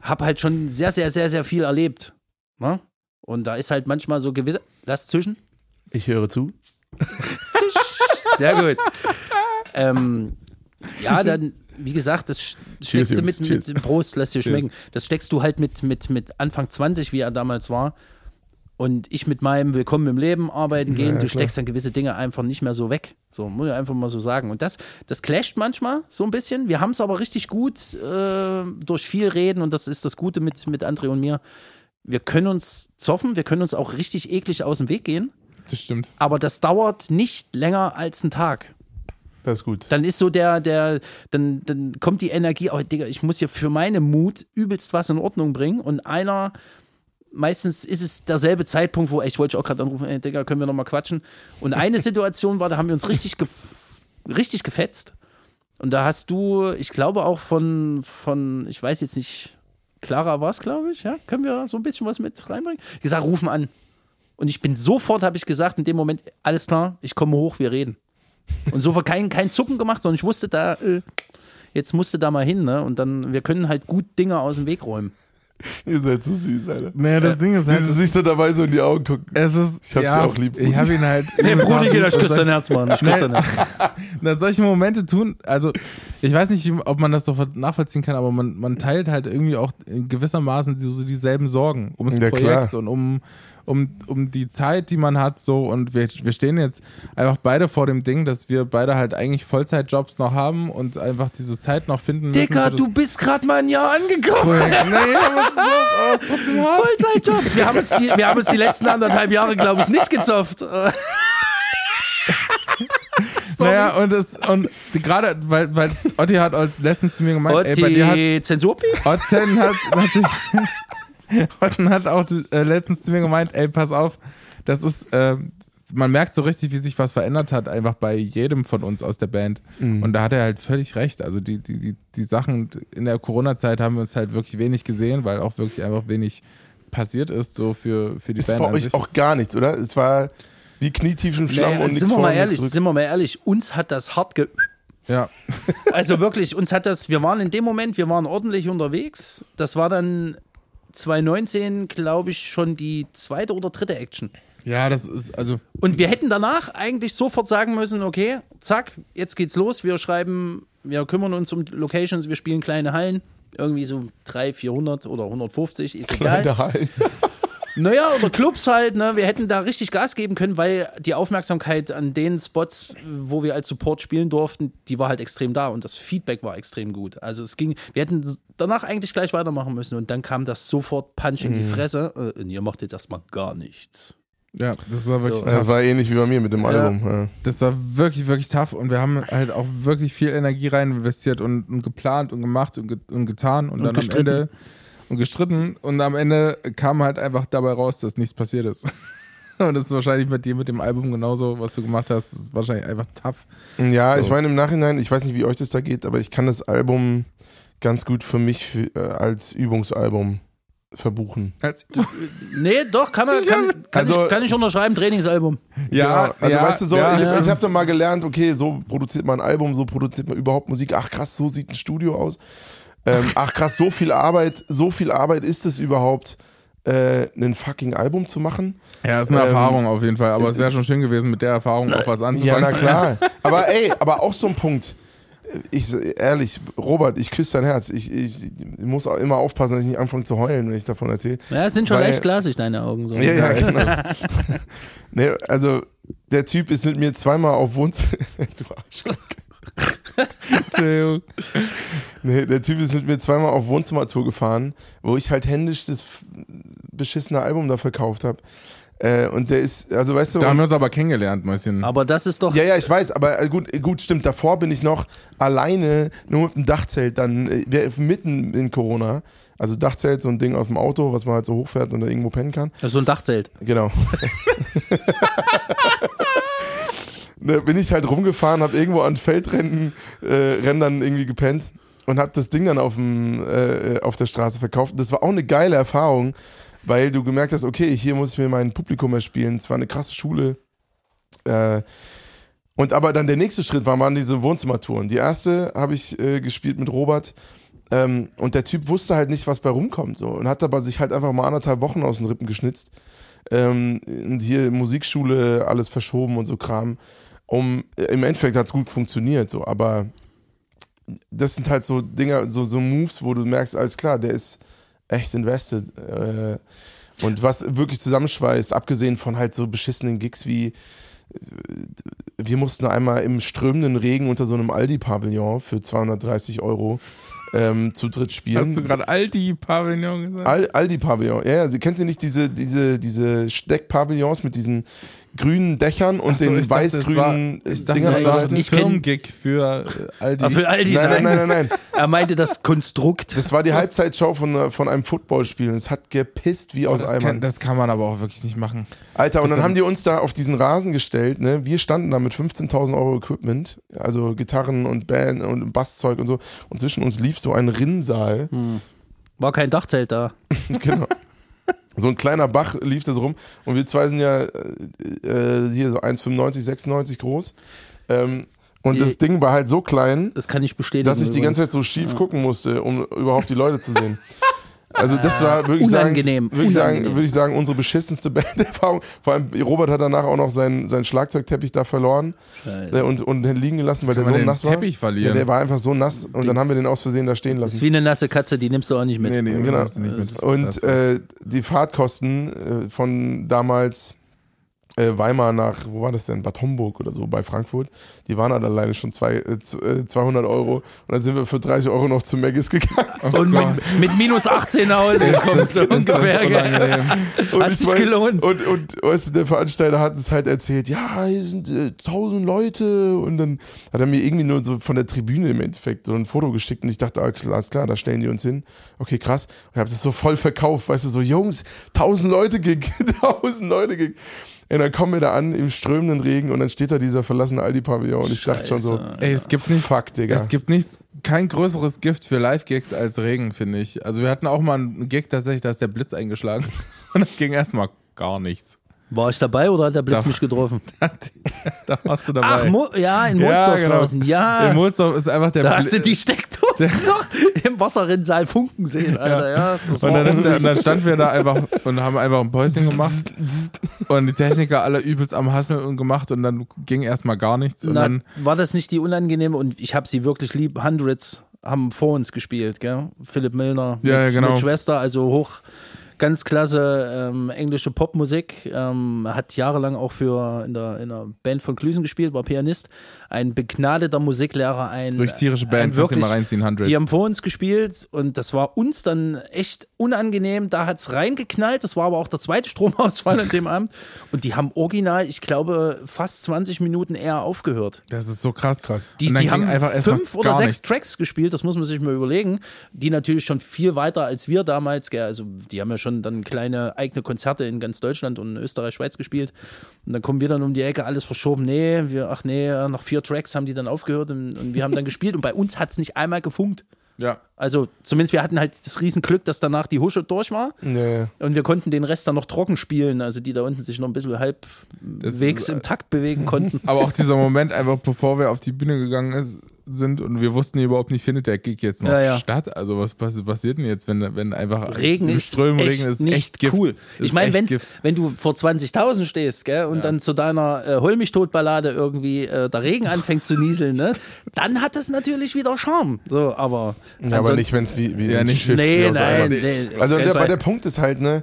habe halt schon sehr, sehr, sehr, sehr viel erlebt. Ne? Und da ist halt manchmal so gewisse. Lass zwischen. Ich höre zu. (laughs) Sehr gut. ähm, ja, dann, wie gesagt, das sch- Cheers, steckst du mit, cheers. mit Prost, lass dir schmecken. Das steckst du halt mit, mit, mit Anfang 20, wie er damals war. Und ich mit meinem Willkommen im Leben arbeiten gehen, ja, du klar. steckst dann gewisse Dinge einfach nicht mehr so weg. So, muss ich einfach mal so sagen. Und das, das clasht manchmal so ein bisschen. Wir haben es aber richtig gut äh, durch viel Reden und das ist das Gute mit, mit André und mir. Wir können uns zoffen, wir können uns auch richtig eklig aus dem Weg gehen, das stimmt. aber das dauert nicht länger als einen Tag. Das ist gut. Dann ist so der, der, dann, dann kommt die Energie, oh Digga, ich muss hier für meine Mut übelst was in Ordnung bringen. Und einer, meistens ist es derselbe Zeitpunkt, wo, ich wollte auch gerade anrufen, ey, Digga, können wir nochmal quatschen. Und eine (laughs) Situation war, da haben wir uns richtig, gef richtig gefetzt. Und da hast du, ich glaube auch von, von, ich weiß jetzt nicht, Clara war es, glaube ich, ja, können wir so ein bisschen was mit reinbringen? Ich gesagt, rufen an. Und ich bin sofort, habe ich gesagt, in dem Moment, alles klar, ich komme hoch, wir reden. Und so war kein, kein Zucken gemacht, sondern ich wusste da, äh, jetzt musste da mal hin, ne? Und dann, wir können halt gut Dinge aus dem Weg räumen. (laughs) Ihr seid so süß, Alter. Naja, das Ding ist Wie halt, sie sich so dabei so in die Augen gucken. es ist, Ich hab sie ja, auch lieb, Ich habe ihn halt. (laughs) Nee, Brudi, geht, ich küsse dein Herz, Mann. Ich küsse dein Herz. (laughs) dass solche Momente tun, also ich weiß nicht, ob man das so nachvollziehen kann, aber man, man teilt halt irgendwie auch in gewissermaßen so, so dieselben Sorgen ums Ja, Projekt klar. und um, um, um die Zeit, die man hat, so und wir, wir stehen jetzt einfach beide vor dem Ding, dass wir beide halt eigentlich Vollzeitjobs noch haben und einfach diese Zeit noch finden müssen. Dicker, für das du bist gerade mal ein Jahr angekommen. Nee, was ist los? Hart. Vollzeitjobs. Wir haben uns die, wir haben uns die letzten anderthalb Jahre, glaube ich, nicht gezofft. Äh, (laughs) Naja, und es, und gerade, weil, weil Otti hat letztens zu mir gemeint, Und ey, bei dir hat die Zensurpi? Otten hat natürlich (laughs) Otten hat auch äh, letztens zu mir gemeint, ey, pass auf, das ist, äh, man merkt so richtig, wie sich was verändert hat, einfach bei jedem von uns aus der Band. Mhm. Und da hat er halt völlig recht. Also die, die, die, die Sachen in der Corona-Zeit haben wir uns halt wirklich wenig gesehen, weil auch wirklich einfach wenig passiert ist, so für, für die Ist Band. bei an euch sich. auch gar nichts, oder? Es war wie knietief im Schlamm Nee, und nichts sind wir vor mal ehrlich, sind wir mal ehrlich, uns hat das hart ge ja. Also wirklich, uns hat das, wir waren in dem Moment, wir waren ordentlich unterwegs. Das war dann 2019, glaube ich, schon die zweite oder dritte Action. ja, das ist, also Und wir hätten danach eigentlich sofort sagen müssen, okay, zack, jetzt geht's los, wir schreiben wir kümmern uns um Locations, wir spielen kleine Hallen, irgendwie so 300, 400 oder 150, ist egal. Kleine Hallen. Naja, oder Clubs halt, ne? Wir hätten da richtig Gas geben können, weil die Aufmerksamkeit an den Spots, wo wir als Support spielen durften, die war halt extrem da und das Feedback war extrem gut. Also es ging, wir hätten danach eigentlich gleich weitermachen müssen und dann kam das sofort Punch in die Fresse äh, und ihr macht jetzt erstmal gar nichts. Ja, das war wirklich So. tough. Das war ähnlich wie bei mir mit dem Album. Ja. Das war wirklich, wirklich tough und wir haben halt auch wirklich viel Energie rein investiert und, und geplant und gemacht und, ge und getan und, dann gestritten. am Ende und gestritten und am Ende kam halt einfach dabei raus, dass nichts passiert ist. (laughs) Und das ist wahrscheinlich bei dir mit dem Album genauso, was du gemacht hast, das ist wahrscheinlich einfach tough. Ja, So. ich meine im Nachhinein, ich weiß nicht, wie euch das da geht, aber ich kann das Album ganz gut für mich für, äh, als Übungsalbum verbuchen. Als, Nee, doch, kann man, kann, kann, Also- ich, kann ich unterschreiben, Trainingsalbum. ja, genau. also ja, weißt du so, ja, ich, ja. ich habe dann mal gelernt, okay, so produziert man ein Album, so produziert man überhaupt Musik. Ach krass, so sieht ein Studio aus. Ähm, ach krass, so viel Arbeit, so viel Arbeit ist es überhaupt, äh, ein fucking Album zu machen. Ja, ist eine Ähm, Erfahrung auf jeden Fall, aber es wäre schon schön gewesen, mit der Erfahrung auch was Ja, anzufangen. na (laughs) klar. Aber ey, aber auch so ein Punkt. Ich, ehrlich, Robert, ich küsse dein Herz. Ich, ich, ich muss auch immer aufpassen, dass ich nicht anfange zu heulen, wenn ich davon erzähle. Ja, es sind schon Weil- leicht glasig, deine Augen. So. Ja, ja, (laughs) genau. nee, also, der Typ ist mit mir zweimal auf Wohnzimmer. (laughs) du Arschloch. (laughs) Entschuldigung. Nee, der Typ ist mit mir zweimal auf Wohnzimmertour gefahren, wo ich halt händisch das beschissene Album da verkauft habe. Äh, und der ist, also weißt du, Da haben wir uns aber kennengelernt, Mäuschen. Aber das ist doch. Ja, ja, ich weiß, aber äh, gut, äh, gut, stimmt. Davor bin ich noch alleine, nur mit dem Dachzelt, dann äh, mitten in Corona. Also Dachzelt, so ein Ding auf dem Auto, was man halt so hochfährt und da irgendwo pennen kann. So ein Dachzelt. Genau. (laughs) da bin ich halt rumgefahren, habe irgendwo an Feldrändern äh, irgendwie gepennt und habe das Ding dann auf, dem, äh, auf der Straße verkauft. Das war auch eine geile Erfahrung, weil du gemerkt hast, okay, hier muss ich mir mein Publikum erspielen. Es war eine krasse Schule. Äh, und aber dann der nächste Schritt war, waren diese Wohnzimmertouren. Die erste habe ich äh, gespielt mit Robert. Ähm, und der Typ wusste halt nicht, was bei rumkommt. So. Und hat aber sich halt einfach mal anderthalb Wochen aus den Rippen geschnitzt. Ähm, und hier Musikschule, alles verschoben und so Kram. Um, äh, Im Endeffekt hat es gut funktioniert, so, aber das sind halt so Dinger, so, so Moves, wo du merkst, alles klar, der ist echt invested. Äh, und was wirklich zusammenschweißt, abgesehen von halt so beschissenen Gigs wie äh, wir mussten einmal im strömenden Regen unter so einem Aldi-Pavillon für 230 Euro ähm, zu dritt spielen. Hast du gerade Aldi-Pavillon gesagt? Al Aldi-Pavillon. Ja, ja, sie kennt ihr nicht diese, diese, diese Steck-Pavillons mit diesen grünen Dächern und so, den weiß-grünen Ich dachte, Dingern das war? Ich Firmengig für äh, Aldi. Für Aldi, Nein, nein, nein, nein, nein. (laughs) Er meinte das Konstrukt. Das war die Halbzeitshow von, von einem Footballspiel und es hat gepisst wie aus das, Eimern. kann, das kann man aber auch wirklich nicht machen. Alter, und das dann dann- haben die uns da auf diesen Rasen gestellt, ne? Wir standen da mit 15.000 Euro Equipment, also Gitarren und Band und Basszeug und so. Und zwischen uns lief so ein Rinnsal. War kein Dachzelt da. (laughs) genau. So ein kleiner Bach lief das rum. Und wir zwei sind ja äh, äh, hier so 1,95, 96 groß. Ähm, und das Ding war halt so klein, Das kann ich bestätigen. dass ich die ganze Zeit so schief gucken musste, um überhaupt die Leute zu sehen. (laughs) Also das war, würde ich sagen, Unangenehm, würde ich sagen, unangenehm. würde ich sagen, unsere beschissenste (laughs) Banderfahrung. Vor allem Robert hat danach auch noch seinen, seinen Schlagzeugteppich da verloren Scheiße. und, und den liegen gelassen, weil Kann der so den nass war. Teppich verlieren? Ja, der war einfach so nass und dann haben wir den aus Versehen da stehen Das ist lassen. wie eine nasse Katze, die nimmst du auch nicht mit. Nee, nee, Genau. nicht mit. Und äh, die Fahrtkosten äh, von damals Weimar nach, wo war das denn? Bad Homburg oder so bei Frankfurt, die waren halt alleine schon zwei, äh, z- äh, 200 Euro. Und dann sind wir für 30 Euro noch zu Maggis gegangen. Und Gott. mit, mit minus 18 nach Hause gekommen, so ungefähr. Und Hat ich sich gelohnt. Und, und weißt du, der Veranstalter hat es halt erzählt, ja, hier sind äh, tausend Leute. Und dann hat er mir irgendwie nur so von der Tribüne im Endeffekt so ein Foto geschickt. Und ich dachte, ah, klar, alles klar, da stellen die uns hin. Okay, krass. Und ich habe das so voll verkauft, weißt du, so, Jungs, tausend Leute gig, (laughs) tausend Leute gig. Und dann kommen wir da an im strömenden Regen und dann steht da dieser verlassene Aldi-Pavillon und ich dachte schon so, Scheiße. Ey, es gibt nichts, fuck, Digga. es gibt nichts, kein größeres Gift für Live-Gigs als Regen, finde ich. Also wir hatten auch mal einen Gig tatsächlich, da ist der Blitz eingeschlagen (laughs) und dann ging erstmal gar nichts. War ich dabei oder hat der Blitz Da- mich getroffen? (laughs) da warst du dabei. Ach, Mo ja, in Ja, Monsdorf genau. draußen. Ja, In Moosdorf ist einfach der da hast du die Steckdose (laughs) noch im Wasserrinnsaal Funken sehen, Alter. Ja, das Und dann, ist der, und dann standen wir da einfach und haben einfach ein Päuschen gemacht. (laughs) Und die Techniker alle übelst am Hasseln und gemacht und dann ging erstmal gar nichts. Na, dann, war das nicht die unangenehme und ich habe sie wirklich lieb. Hundreds haben vor uns gespielt, gell? Philipp Milner mit, Ja, ja, genau. mit Schwester, also hoch, ganz klasse ähm, englische Popmusik. Ähm, hat jahrelang auch für in der, in der Band von Klüsen gespielt, war Pianist. Ein begnadeter Musiklehrer, ein durch tierische ein Band, du wirklich mal reinziehen, Hundreds. die haben vor uns gespielt und das war uns dann echt unangenehm. Da hat es reingeknallt. Das war aber auch der zweite Stromausfall an dem (laughs) Abend. Und die haben original, ich glaube, fast 20 Minuten eher aufgehört. das ist so krass. Krass. Die, die haben einfach fünf oder sechs nichts. Tracks gespielt, das muss man sich mal überlegen. Die natürlich schon viel weiter als wir damals. Also, die haben ja schon dann kleine eigene Konzerte in ganz Deutschland und Österreich, Schweiz gespielt. Und dann kommen wir dann um die Ecke, alles verschoben. Nee, wir, ach nee, nach vier Tracks haben die dann aufgehört und, und wir haben dann gespielt. Und bei uns hat es nicht einmal gefunkt. Ja. Also, zumindest wir hatten halt das Riesenglück, dass danach die Husche durch war. Nee. Und wir konnten den Rest dann noch trocken spielen, also die da unten sich noch ein bisschen halbwegs ist, äh, im Takt bewegen konnten. (laughs) Aber auch dieser Moment, einfach bevor wir auf die Bühne gegangen ist, sind und wir wussten überhaupt nicht, findet der Gig jetzt noch Ja, ja. statt? Also was pass- passiert denn jetzt, wenn, wenn einfach Regen ist Strömen echt Regen ist nicht echt Gift. cool. Ich meine, wenn du vor 20.000 stehst gell, und dann zu deiner äh, Hol mich tot Ballade irgendwie äh, der Regen anfängt zu nieseln, ne, (laughs) dann hat das natürlich wieder Charme. So, aber Ja, aber nicht, wenn es wie, wie Ja, ein nicht- Schiff Nee, nein, nee, Also der, der Punkt ist halt, ne,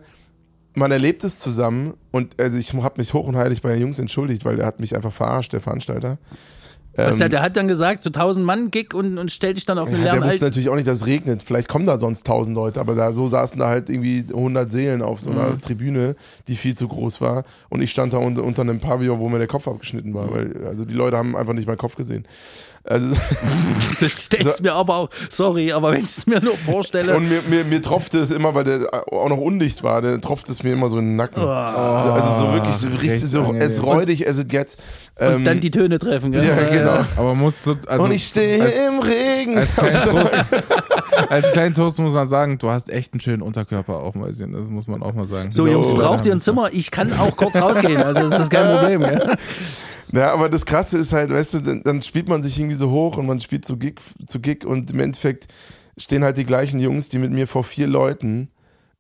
man erlebt es zusammen und also ich habe mich hoch und heilig bei den Jungs entschuldigt, weil er hat mich einfach verarscht, der Veranstalter. Ähm, der, der hat dann gesagt, so 1000 Mann Gig und, und stell dich dann auf einen Ja, der wusste Alt natürlich auch nicht, dass es regnet. Vielleicht kommen da sonst 1000 Leute, aber da so saßen da halt irgendwie 100 Seelen auf so einer Tribüne, die viel zu groß war. Und ich stand da unter, unter einem Pavillon, wo mir der Kopf abgeschnitten war, weil also die Leute haben einfach nicht meinen Kopf gesehen. Also (laughs) Das stellst So. mir aber auch, sorry, aber wenn ich es mir nur vorstelle. und mir, mir, mir tropfte es immer, weil der auch noch undicht war, der tropfte es mir immer so in den Nacken. Also, also so wirklich so richtig richtig so as räudig as it gets. und Ähm, dann die Töne treffen, gell? ja, genau. Aber muss so, also und ich stehe als, im Regen. als, (laughs) kleinen Toast, als kleinen Toast muss man sagen, du hast echt einen schönen Unterkörper auch, Mäuschen. Das muss man auch mal sagen. So, Jungs, braucht ihr ein Zimmer? Ich kann auch kurz rausgehen, also das ist kein Problem. Gell? (laughs) Ja, aber das Krasse ist halt, weißt du, dann, dann spielt man sich irgendwie so hoch und man spielt zu Gig, zu Gig und im Endeffekt stehen halt die gleichen Jungs, die mit mir vor vier Leuten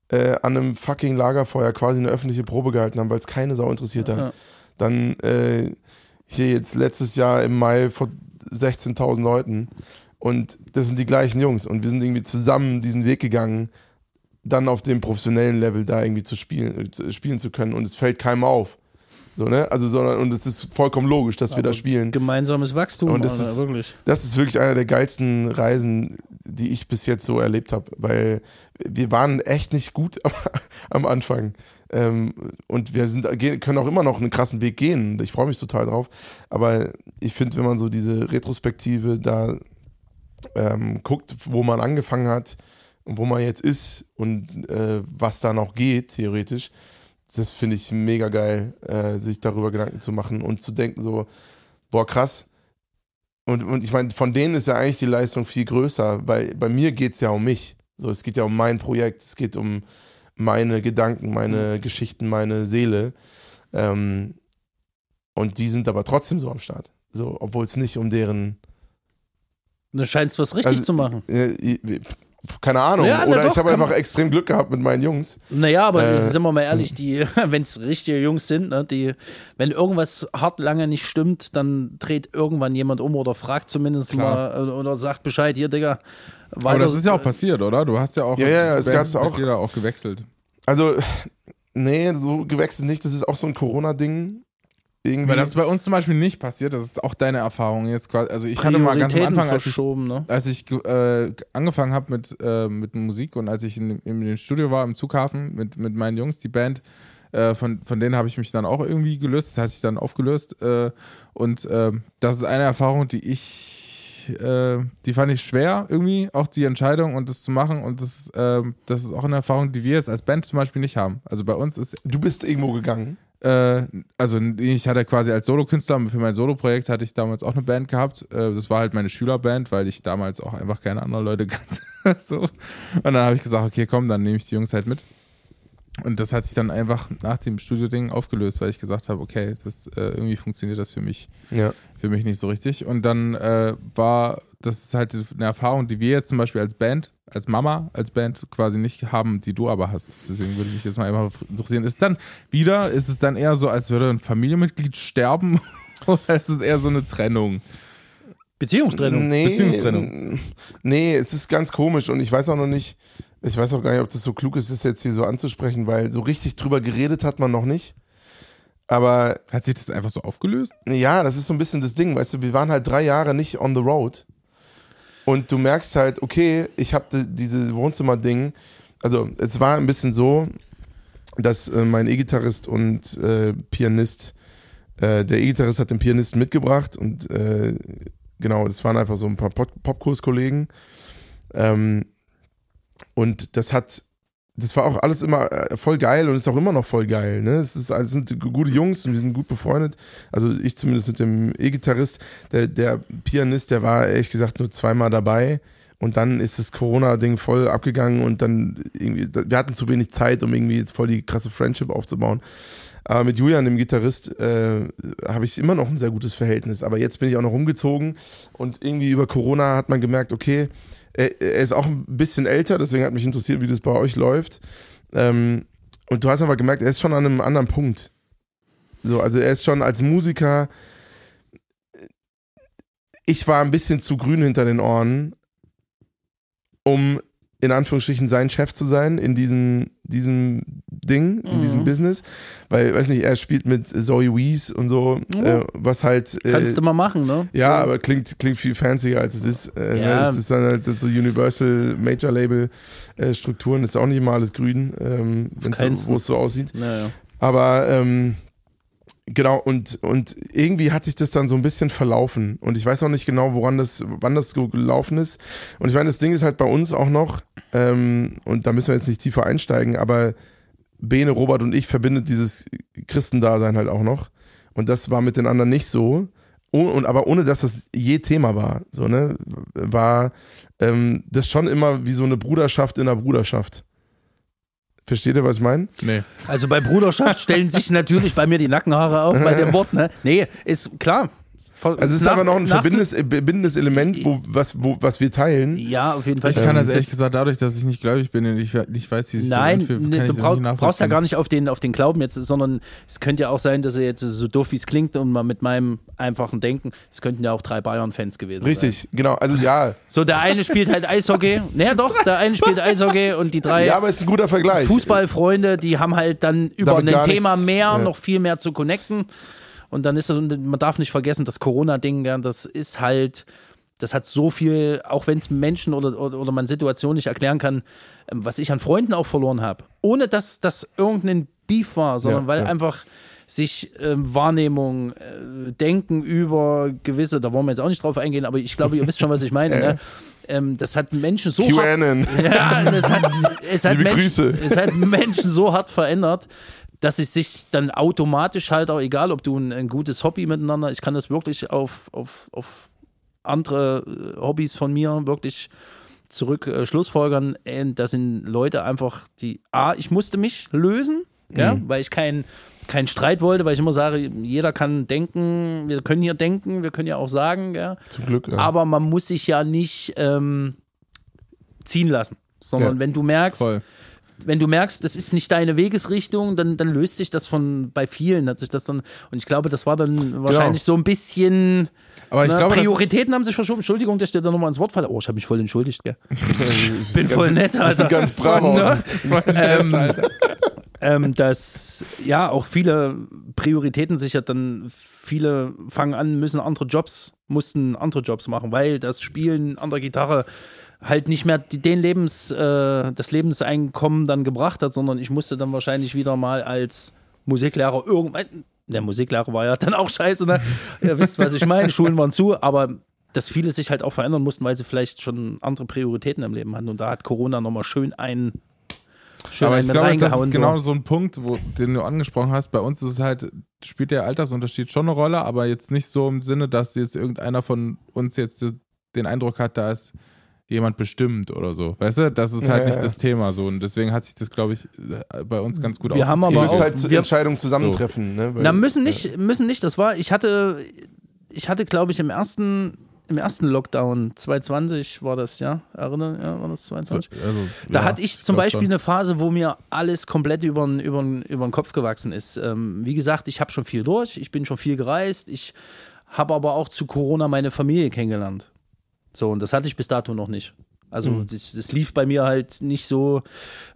äh, an einem fucking Lagerfeuer quasi eine öffentliche Probe gehalten haben, weil es keine Sau interessiert hat. Ja. Dann äh, hier jetzt letztes Jahr im Mai vor 16.000 Leuten und das sind die gleichen Jungs und wir sind irgendwie zusammen diesen Weg gegangen, dann auf dem professionellen Level da irgendwie zu spielen, äh, zu- spielen zu können und es fällt keinem auf. So, ne? Also, sondern, und es ist vollkommen logisch, dass wir da spielen. Gemeinsames Wachstum, Und das Alter, ist- wirklich. Das ist wirklich einer der geilsten Reisen, die ich bis jetzt so erlebt habe, weil wir waren echt nicht gut (laughs) am, am Anfang. Ähm, und wir sind, können auch immer noch einen krassen Weg gehen. Ich freue mich total drauf. Aber ich finde, wenn man so diese Retrospektive da ähm, guckt, wo man angefangen hat und wo man jetzt ist und äh, was da noch geht, theoretisch, das finde ich mega geil, äh, sich darüber Gedanken zu machen und zu denken, so, boah, krass. Und, und ich meine, von denen ist ja eigentlich die Leistung viel größer, weil bei mir geht es ja um mich. So, es geht ja um mein Projekt, es geht um meine Gedanken, meine Geschichten, meine Seele. Ähm, und die sind aber trotzdem so am Start. So, obwohl es nicht um deren Du scheinst was richtig Also, zu machen. äh, keine Ahnung. Ja, Oder doch, ich habe einfach extrem Glück gehabt mit meinen Jungs. Naja, aber Äh, sind wir mal ehrlich, die, (laughs) wenn es richtige Jungs sind, ne, die, wenn irgendwas hart lange nicht stimmt, dann dreht irgendwann jemand um oder fragt zumindest Klar. mal äh, oder sagt Bescheid, hier, Digga. Aber weiter- das ist ja auch passiert, oder? Du hast ja auch Ja, ja, es Band gab's auch. Jeder auch gewechselt. Also, (laughs) nee, so gewechselt nicht. Das ist auch so ein Corona-Ding. Irgendwie. Weil das ist bei uns zum Beispiel nicht passiert. Das ist auch deine Erfahrung jetzt quasi. Also ich hatte mal ganz am Anfang, als ich ne? als ich äh, angefangen habe mit, äh, mit Musik und als ich in, in dem Studio war im Zughafen mit, mit meinen Jungs, die Band, äh, von, von denen habe ich mich dann auch irgendwie gelöst. Das hat sich dann aufgelöst. Äh, und äh, das ist eine Erfahrung, die ich, äh, die fand ich schwer irgendwie, auch die Entscheidung und das zu machen. Und das, äh, das ist auch eine Erfahrung, die wir jetzt als Band zum Beispiel nicht haben. Also bei uns ist du bist irgendwo gegangen. Äh, also ich hatte quasi als Solokünstler, für mein Soloprojekt hatte ich damals auch eine Band gehabt. Äh, das war halt meine Schülerband, weil ich damals auch einfach keine anderen Leute (laughs) kannte. so. Und dann habe ich gesagt, okay, komm, dann nehme ich die Jungs halt mit. Und das hat sich dann einfach nach dem Studio-Ding aufgelöst, weil ich gesagt habe, okay, das äh, irgendwie funktioniert das für mich, Ja. für mich nicht so richtig. Und dann äh, war das ist halt eine Erfahrung, die wir jetzt zum Beispiel als Band, als Mama, als Band quasi nicht haben, die du aber hast. Deswegen würde mich jetzt mal einfach interessieren. Ist dann wieder, ist es dann eher so, als würde ein Familienmitglied sterben (laughs) oder ist es eher so eine Trennung? Beziehungstrennung. Nee, Beziehungstrennung. Nee, es ist ganz komisch und ich weiß auch noch nicht, ich weiß auch gar nicht, ob das so klug ist, das jetzt hier so anzusprechen, weil so richtig drüber geredet hat man noch nicht. Aber Hat sich das einfach so aufgelöst? ja, das ist so ein bisschen das Ding, weißt du, wir waren halt drei Jahre nicht on the road. Und du merkst halt, okay, ich habe diese Wohnzimmer-Ding, also es war ein bisschen so, dass äh, mein E-Gitarrist und äh, Pianist, äh, der E-Gitarrist hat den Pianisten mitgebracht und äh, genau, das waren einfach so ein paar Pop- Popkurs-Kollegen. Ähm, und das hat, das war auch alles immer äh, voll geil und ist auch immer noch voll geil. Ne? Es ist, also sind gute Jungs und wir sind gut befreundet. Also ich zumindest mit dem E-Gitarrist. Der, der Pianist, der war ehrlich gesagt nur zweimal dabei. Und dann ist das Corona-Ding voll abgegangen und dann irgendwie, wir hatten zu wenig Zeit, um irgendwie jetzt voll die krasse Friendship aufzubauen. Aber mit Julian, dem Gitarrist, äh, habe ich immer noch ein sehr gutes Verhältnis. Aber jetzt bin ich auch noch umgezogen und irgendwie über Corona hat man gemerkt, okay, er, ist auch ein bisschen älter, deswegen hat mich interessiert, wie das bei euch läuft. Ähm, und du hast aber gemerkt, er ist schon an einem anderen Punkt. So, also er ist schon als Musiker. Ich war ein bisschen zu grün hinter den Ohren, um in Anführungsstrichen sein Chef zu sein in diesem, diesem Ding, in diesem Business. Weil, weiß nicht, er spielt mit Zoe Wees und so, äh, was halt. Äh, Kannst du mal machen, ne? ja, aber klingt, klingt viel fancier als es ist. Äh, Ja. ne? Das ist dann halt so Universal Major Label äh, Strukturen. Das ist auch nicht immer alles grün, ähm, wo es so aussieht. Naja. Aber ähm, genau, und, und irgendwie hat sich das dann so ein bisschen verlaufen. Und ich weiß auch nicht genau, woran das, wann das gelaufen ist. Und ich meine, das Ding ist halt bei uns auch noch, ähm, und da müssen wir jetzt nicht tiefer einsteigen, aber Bene, Robert und ich verbindet dieses Christendasein halt auch noch. Und das war mit den anderen nicht so. Oh, und aber ohne dass das je Thema war, so, ne, war ähm, das schon immer wie so eine Bruderschaft in einer Bruderschaft. Versteht ihr, was ich meine? Nee. Also bei Bruderschaft stellen sich natürlich bei mir die Nackenhaare auf bei dem Wort, ne? Nee, ist klar. Also es ist Nach- aber noch ein nachzu- verbindendes, äh, verbindendes Element, wo, was, wo, was wir teilen. Ja, auf jeden Fall. Ich kann das Ähm, ehrlich gesagt dadurch, dass ich nicht gläubig bin und ich nicht weiß, wie es Nein, ne, ich du das brauch, brauchst ja gar nicht auf den, auf den Glauben jetzt, sondern es könnte ja auch sein, dass er jetzt so doof wie es klingt und mal mit meinem einfachen Denken, es könnten ja auch drei Bayern-Fans gewesen sein. Richtig, genau. Also ja, So, der eine spielt halt Eishockey. Naja, doch, der eine spielt Eishockey und die drei ja, aber es ist ein guter Vergleich. Fußballfreunde, die haben halt dann über Damit ein Thema nichts, mehr, ja. noch viel mehr zu connecten. Und dann ist das, und man darf nicht vergessen, das Corona-Ding, ja, das ist halt, das hat so viel, auch wenn es Menschen oder, oder, oder man Situationen nicht erklären kann, ähm, was ich an Freunden auch verloren habe. Ohne dass das irgendein Beef war, sondern Ja, weil ja. einfach sich ähm, Wahrnehmung, äh, Denken über gewisse, da wollen wir jetzt auch nicht drauf eingehen, aber ich glaube, ihr wisst schon, was ich meine. (laughs) ne? ähm, das hat Menschen so hart, QAnon. (laughs) ja, das hat, es hat, Menschen, es hat Menschen so hart verändert, dass es sich dann automatisch halt auch, egal ob du ein, ein gutes Hobby miteinander, ich kann das wirklich auf, auf, auf andere äh, Hobbys von mir wirklich zurück äh, schlussfolgern. Äh, das sind Leute einfach, die, A, ich musste mich lösen, ja, Mhm. weil ich kein keinen Streit wollte, weil ich immer sage, jeder kann denken, wir können hier denken, wir können ja auch sagen, ja. Zum Glück. Ja. Aber man muss sich ja nicht ähm, ziehen lassen. Sondern Ja. wenn du merkst, Voll. Wenn du merkst, das ist nicht deine Wegesrichtung, dann, dann löst sich das von bei vielen, hat sich das dann, und ich glaube, das war dann wahrscheinlich so ein bisschen Aber ich ne, glaube, Prioritäten haben sich verschoben. Entschuldigung, ich dir da nochmal ins Wort falle. Oh, ich habe mich voll entschuldigt, gell? (laughs) Ich Bin voll nett, Alter. ganz brav. Ne? (laughs) ähm, ähm, dass ja auch viele Prioritäten sich ja dann viele fangen an, müssen andere Jobs, mussten andere Jobs machen, weil das Spielen an der Gitarre halt nicht mehr den Lebens, äh, das Lebenseinkommen dann gebracht hat, sondern ich musste dann wahrscheinlich wieder mal als Musiklehrer irgendwann, der Musiklehrer war ja dann auch scheiße, ne? (laughs) Ihr wisst, was ich meine, Schulen waren zu, aber dass viele sich halt auch verändern mussten, weil sie vielleicht schon andere Prioritäten im Leben hatten und da hat Corona nochmal schön einen schön aber einen ich mit glaube, das ist genau so ein Punkt, wo, den du angesprochen hast. Bei uns ist es halt, spielt der Altersunterschied schon eine Rolle, aber jetzt nicht so im Sinne, dass jetzt irgendeiner von uns jetzt den Eindruck hat, da ist jemand bestimmt oder so. Weißt du, das ist halt Ja, nicht ja. das Thema so. Und deswegen hat sich das, glaube ich, bei uns ganz gut Wir haben aber auch- halt zu wir- Entscheidungen zusammentreffen. Ne? Weil- Na, müssen nicht, müssen nicht. Das war, ich hatte, ich hatte, glaube ich, im ersten, im ersten Lockdown 2020 war das, ja? Erinnern, ja, war das 2020? Also, Da ja, hatte ich ich zum glaub Beispiel schon. eine Phase, wo mir alles komplett über den über über den Kopf gewachsen ist. Ähm, wie gesagt, ich habe schon viel durch, ich bin schon viel gereist, ich habe aber auch zu Corona meine Familie kennengelernt. So, und das hatte ich bis dato noch nicht. Also Mhm. das, das lief bei mir halt nicht so,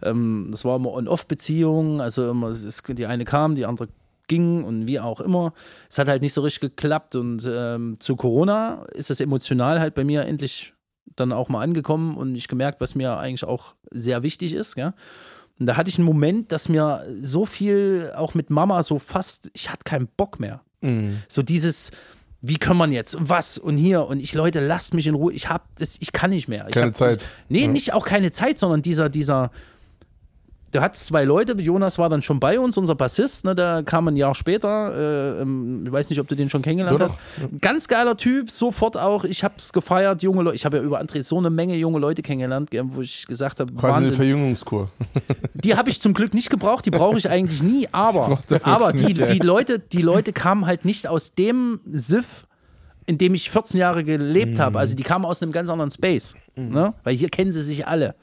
ähm, das war immer On-Off-Beziehung, also immer, es die eine kam, die andere ging und wie auch immer. Es hat halt nicht so richtig geklappt und ähm, zu Corona ist das emotional halt bei mir endlich dann auch mal angekommen und ich gemerkt, was mir eigentlich auch sehr wichtig ist. Ja? Und da hatte ich einen Moment, dass mir so viel auch mit Mama so fast, ich hatte keinen Bock mehr. So dieses, wie kann man jetzt und was und hier und ich Leute, lasst mich in Ruhe. Ich habe das, ich kann nicht mehr. Ich Keine hab, Zeit. Ich, nee, nicht auch keine Zeit, sondern dieser dieser da hat zwei Leute, Jonas war dann schon bei uns, unser Bassist, ne, der kam ein Jahr später, äh, ähm, ich weiß nicht, ob du den schon kennengelernt Doch, hast. Ganz geiler Typ, sofort auch, ich habe es gefeiert, junge Leute, ich habe ja über André so eine Menge junge Leute kennengelernt, wo ich gesagt habe, Quasi eine Wahnsinn. Verjüngungskur. Die habe ich zum Glück nicht gebraucht, die brauche ich eigentlich nie, (laughs) aber, er aber die, nicht, die. Leute, die Leute kamen halt nicht aus dem Siff, in dem ich 14 Jahre gelebt habe. Also die kamen aus einem ganz anderen Space. Ne? Weil hier kennen sie sich alle.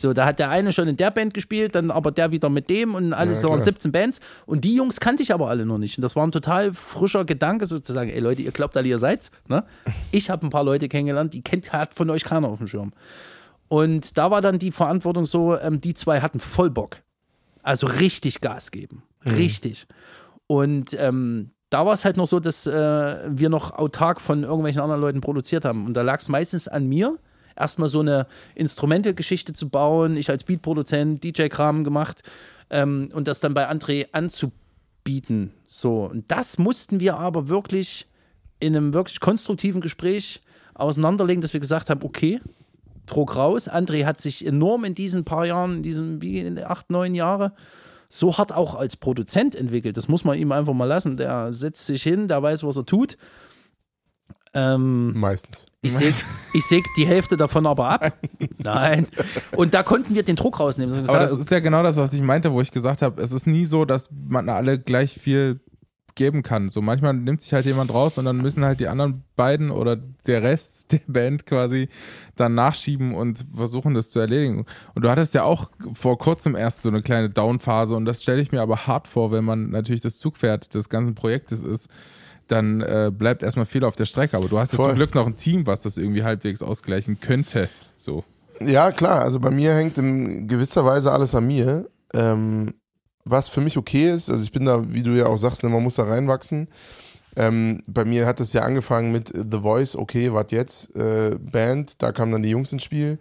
So, da hat der eine schon in der Band gespielt, dann aber der wieder mit dem und alles Ja, so waren klar. 17 Bands. Und die Jungs kannte ich aber alle noch nicht. Und das war ein total frischer Gedanke, sozusagen, ey Leute, ihr glaubt alle, ihr seid's. Ne? (laughs) Ich habe ein paar Leute kennengelernt, die kennt hat von euch keiner auf dem Schirm. Und da war dann die Verantwortung so, ähm, die zwei hatten voll Bock. Also richtig Gas geben. Richtig. Und ähm, da war es halt noch so, dass äh, wir noch autark von irgendwelchen anderen Leuten produziert haben. Und da lag es meistens an mir, erstmal so eine Instrumental-Geschichte zu bauen. Ich als Beatproduzent, DJ-Kram gemacht ähm, und das dann bei André anzubieten. So, und das mussten wir aber wirklich in einem wirklich konstruktiven Gespräch auseinanderlegen, dass wir gesagt haben, okay, Druck raus. André hat sich enorm in diesen paar Jahren, in diesen wie in acht, neun Jahre, so hart auch als Produzent entwickelt. Das muss man ihm einfach mal lassen. Der setzt sich hin, der weiß, was er tut. Ähm, Meistens. ich säg, ich säg die Hälfte davon aber ab. Nein. Und da konnten wir den Druck rausnehmen. Aber das ist ja genau das, was ich meinte, wo ich gesagt habe, es ist nie so, dass man alle gleich viel geben kann. So manchmal nimmt sich halt jemand raus und dann müssen halt die anderen beiden oder der Rest (laughs) der Band quasi dann nachschieben und versuchen, das zu erledigen. Und du hattest ja auch vor kurzem erst so eine kleine Down-Phase und das stelle ich mir aber hart vor, wenn man natürlich das Zugpferd des ganzen Projektes ist. Dann äh, bleibt erstmal viel auf der Strecke. Aber du hast jetzt Voll. zum Glück noch ein Team, was das irgendwie halbwegs ausgleichen könnte. So. Ja, klar. Also bei mir hängt in gewisser Weise alles an mir. Ähm, was für mich okay ist, also ich bin da, wie du ja auch sagst, ne, man muss da reinwachsen. Ähm, bei mir hat es ja angefangen mit The Voice, okay, was jetzt? Äh, Band, da kamen dann die Jungs ins Spiel.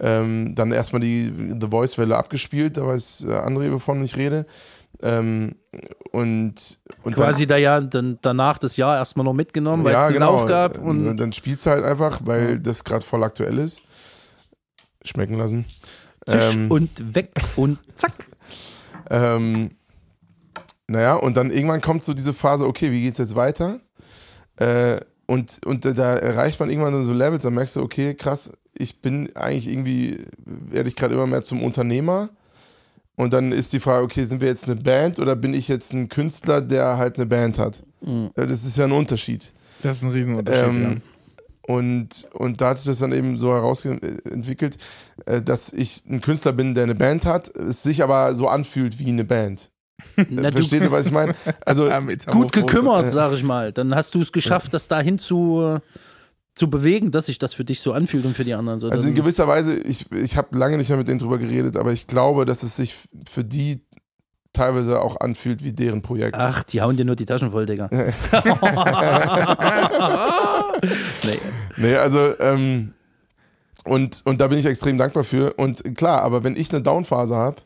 Ähm, dann erstmal die The Voice-Welle abgespielt, da weiß äh, André, wovon ich rede. Ähm, und, und quasi da ja dann danach das Jahr erstmal noch mitgenommen, weil es einen Lauf gab. Und Und dann spielst du halt einfach, weil das gerade voll aktuell ist. Schmecken lassen. zisch Ähm, und weg und zack. (laughs) Ähm, naja, und dann irgendwann kommt so diese Phase, okay, wie geht's jetzt weiter? Äh, und, und da erreicht man irgendwann dann so Levels, dann merkst du, okay, krass, ich bin eigentlich irgendwie, werde ich gerade immer mehr zum Unternehmer. Und dann ist die Frage, okay, sind wir jetzt eine Band oder bin ich jetzt ein Künstler, der halt eine Band hat? Äh, Das ist ja ein Unterschied. Das ist ein Riesenunterschied, Ähm, ja. Und, und da hat sich das dann eben so herausentwickelt, äh, dass ich ein Künstler bin, der eine Band hat, es sich aber so anfühlt wie eine Band. (laughs) Na, du, Versteht ihr, was ich meine? Also, (laughs) Ja, gut gekümmert, sag ich mal. Dann hast du es geschafft, das dahin zu, zu bewegen, dass sich das für dich so anfühlt und für die anderen so. also in gewisser Weise, ich, ich habe lange nicht mehr mit denen drüber geredet, aber ich glaube, dass es sich für die teilweise auch anfühlt wie deren Projekt. Ach, die hauen dir nur die Taschen voll, Digga. (laughs) nee. Nee, also, ähm, und, und da bin ich extrem dankbar für. Und klar, aber wenn ich eine Downphase habe,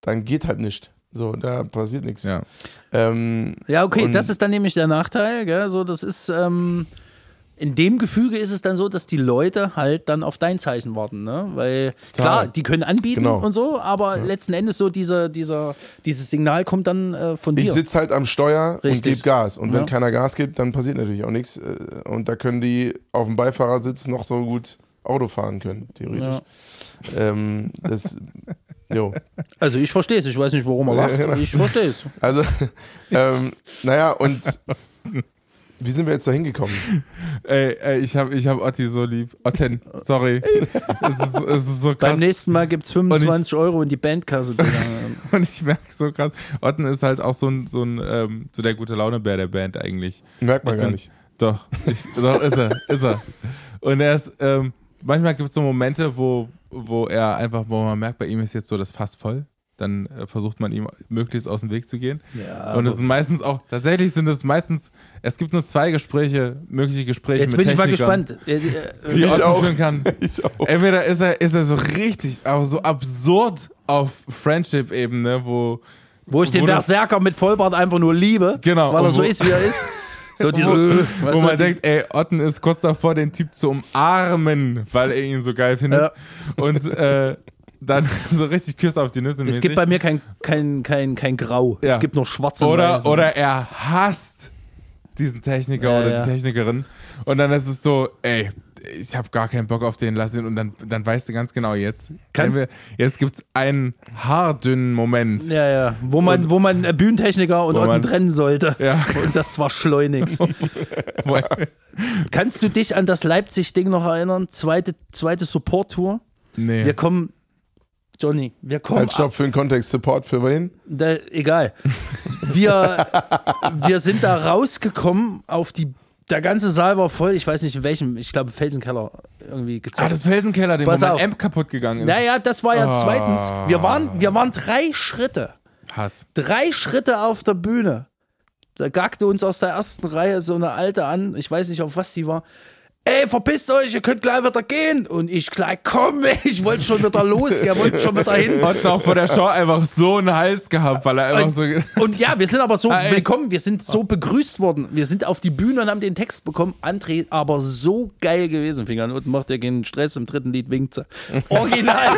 dann geht halt nicht. So, da passiert nichts. Ja. Ähm, Ja, okay, das ist dann nämlich der Nachteil. Gell? So, das ist, ähm, in dem Gefüge ist es dann so, dass die Leute halt dann auf dein Zeichen warten. Ne? Weil klar, die können anbieten Genau. und so, aber letzten Endes so dieser, dieser, dieses Signal kommt dann äh, von Ich dir. sitze halt am Steuer und Richtig. gebe Gas. Und wenn Ja. keiner Gas gibt, dann passiert natürlich auch nichts. Äh, Und da können die auf dem Beifahrersitz noch so gut Auto fahren können, theoretisch. Ja. Ähm, das, jo. Also ich verstehe es, ich weiß nicht, warum er Ja, lacht. genau. Ich verstehe es. Also, ähm, naja, und (laughs) Wie sind wir jetzt da hingekommen? (laughs) Ey, ey, ich hab, ich hab Otti so lieb. Otten, sorry. (laughs) es, ist, es ist so krass. Beim nächsten Mal gibt es 25 Euro in die Bandkasse. (laughs) Und ich merke so krass, Otten ist halt auch so ein, so ein, ähm, so der gute Launebär der Band eigentlich. Merkt man Ich gar bin- nicht. Doch, ich, doch ist er, ist er. Und er ist, ähm, manchmal gibt es so Momente, wo, wo er einfach, wo man merkt, bei ihm ist jetzt so das Fass voll. Dann äh, versucht man ihm möglichst aus dem Weg zu gehen. Ja, Und es sind meistens auch, tatsächlich sind es meistens, es gibt nur zwei Gespräche, mögliche Gespräche Jetzt mit bin ich mal Technikern, gespannt. Äh, äh, die Ich Otten auch. führen kann. (laughs) Ich auch. Entweder ist er, ist er so richtig, auch so absurd auf Friendship-Ebene, wo, Wo ich den Wo das- Berserker mit Vollbart einfach nur liebe, Genau, weil er so ist, wie er ist. (laughs) So die, wo, wo man die- denkt, ey, Otten ist kurz davor, den Typ zu umarmen, weil er ihn so geil findet. Und äh, dann (laughs) so richtig Küsse auf die Nüsse es mäßig. gibt bei mir kein, kein, kein, kein Grau. Ja. Es gibt nur schwarz und oder, weiß. oder er hasst diesen Techniker Ja, oder ja. die Technikerin. Und dann ist es so, ey, ich habe gar keinen Bock auf den, lass ihn. Und dann, dann weißt du ganz genau, jetzt, Kannst- wir, jetzt gibt's einen haardünnen Moment. Ja, ja. Wo man, wo man äh, Bühnentechniker und man- trennen sollte. Ja. (laughs) Und das zwar schleunigst. (laughs) Kannst du dich an das Leipzig-Ding noch erinnern? Zweite, zweite Support-Tour. nee. Wir kommen, Johnny, wir kommen. Halt, stopp für den Kontext. Support für wen? Da, egal. Wir, wir sind da rausgekommen auf die. Der ganze Saal war voll. Ich weiß nicht in welchem. Ich glaube Felsenkeller irgendwie gezogen. ah, das Felsenkeller, dem mein. Amp kaputt gegangen ist. naja, das war ja Ah. zweitens. Wir waren, wir waren drei Schritte. Hass. Drei Schritte auf der Bühne. Da gackte uns aus der ersten Reihe so eine Alte an. Ich weiß nicht, auf was die war. Ey, verpisst euch, ihr könnt gleich wieder gehen. Und ich gleich, komm, ich wollte schon wieder los, er wollte schon wieder hin. Und auch vor der Show einfach so einen Hals gehabt, weil er einfach so. Und ja, wir sind aber so Ey. willkommen, wir sind so begrüßt worden. Wir sind auf die Bühne und haben den Text bekommen. André, aber so geil gewesen. Fing an unten, macht er keinen Stress. Im dritten Lied winkt sie. Original,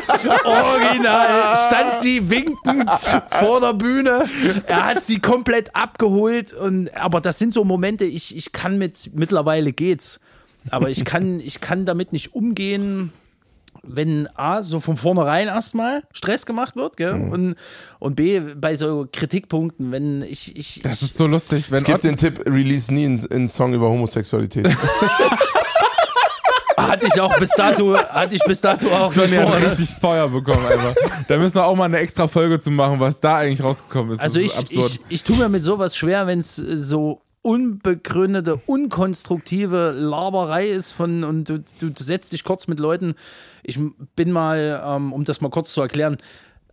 original. Stand sie winkend vor der Bühne. Er hat sie komplett abgeholt. Und, aber das sind so Momente, ich, ich kann mit, mittlerweile geht's. Aber ich kann, ich kann damit nicht umgehen wenn A, so von vornherein erstmal Stress gemacht wird, gell? Und, und B, bei so Kritikpunkten, wenn ich, ich, Das ich ist so lustig, wenn Ich gebe den Tipp, release nie einen, Song über Homosexualität. (laughs) hatte ich auch bis dato, hatte ich bis dato auch Johnny hat vor. ne? richtig Feuer bekommen einfach. Da müssen wir auch mal eine extra Folge zu machen, was da eigentlich rausgekommen ist. Also das ich, ist absurd. ich, ich tue mir mit sowas schwer, wenn es so unbegründete, unkonstruktive Laberei ist von und du, du, du setzt dich kurz mit Leuten. Ich bin mal, ähm, um das mal kurz zu erklären,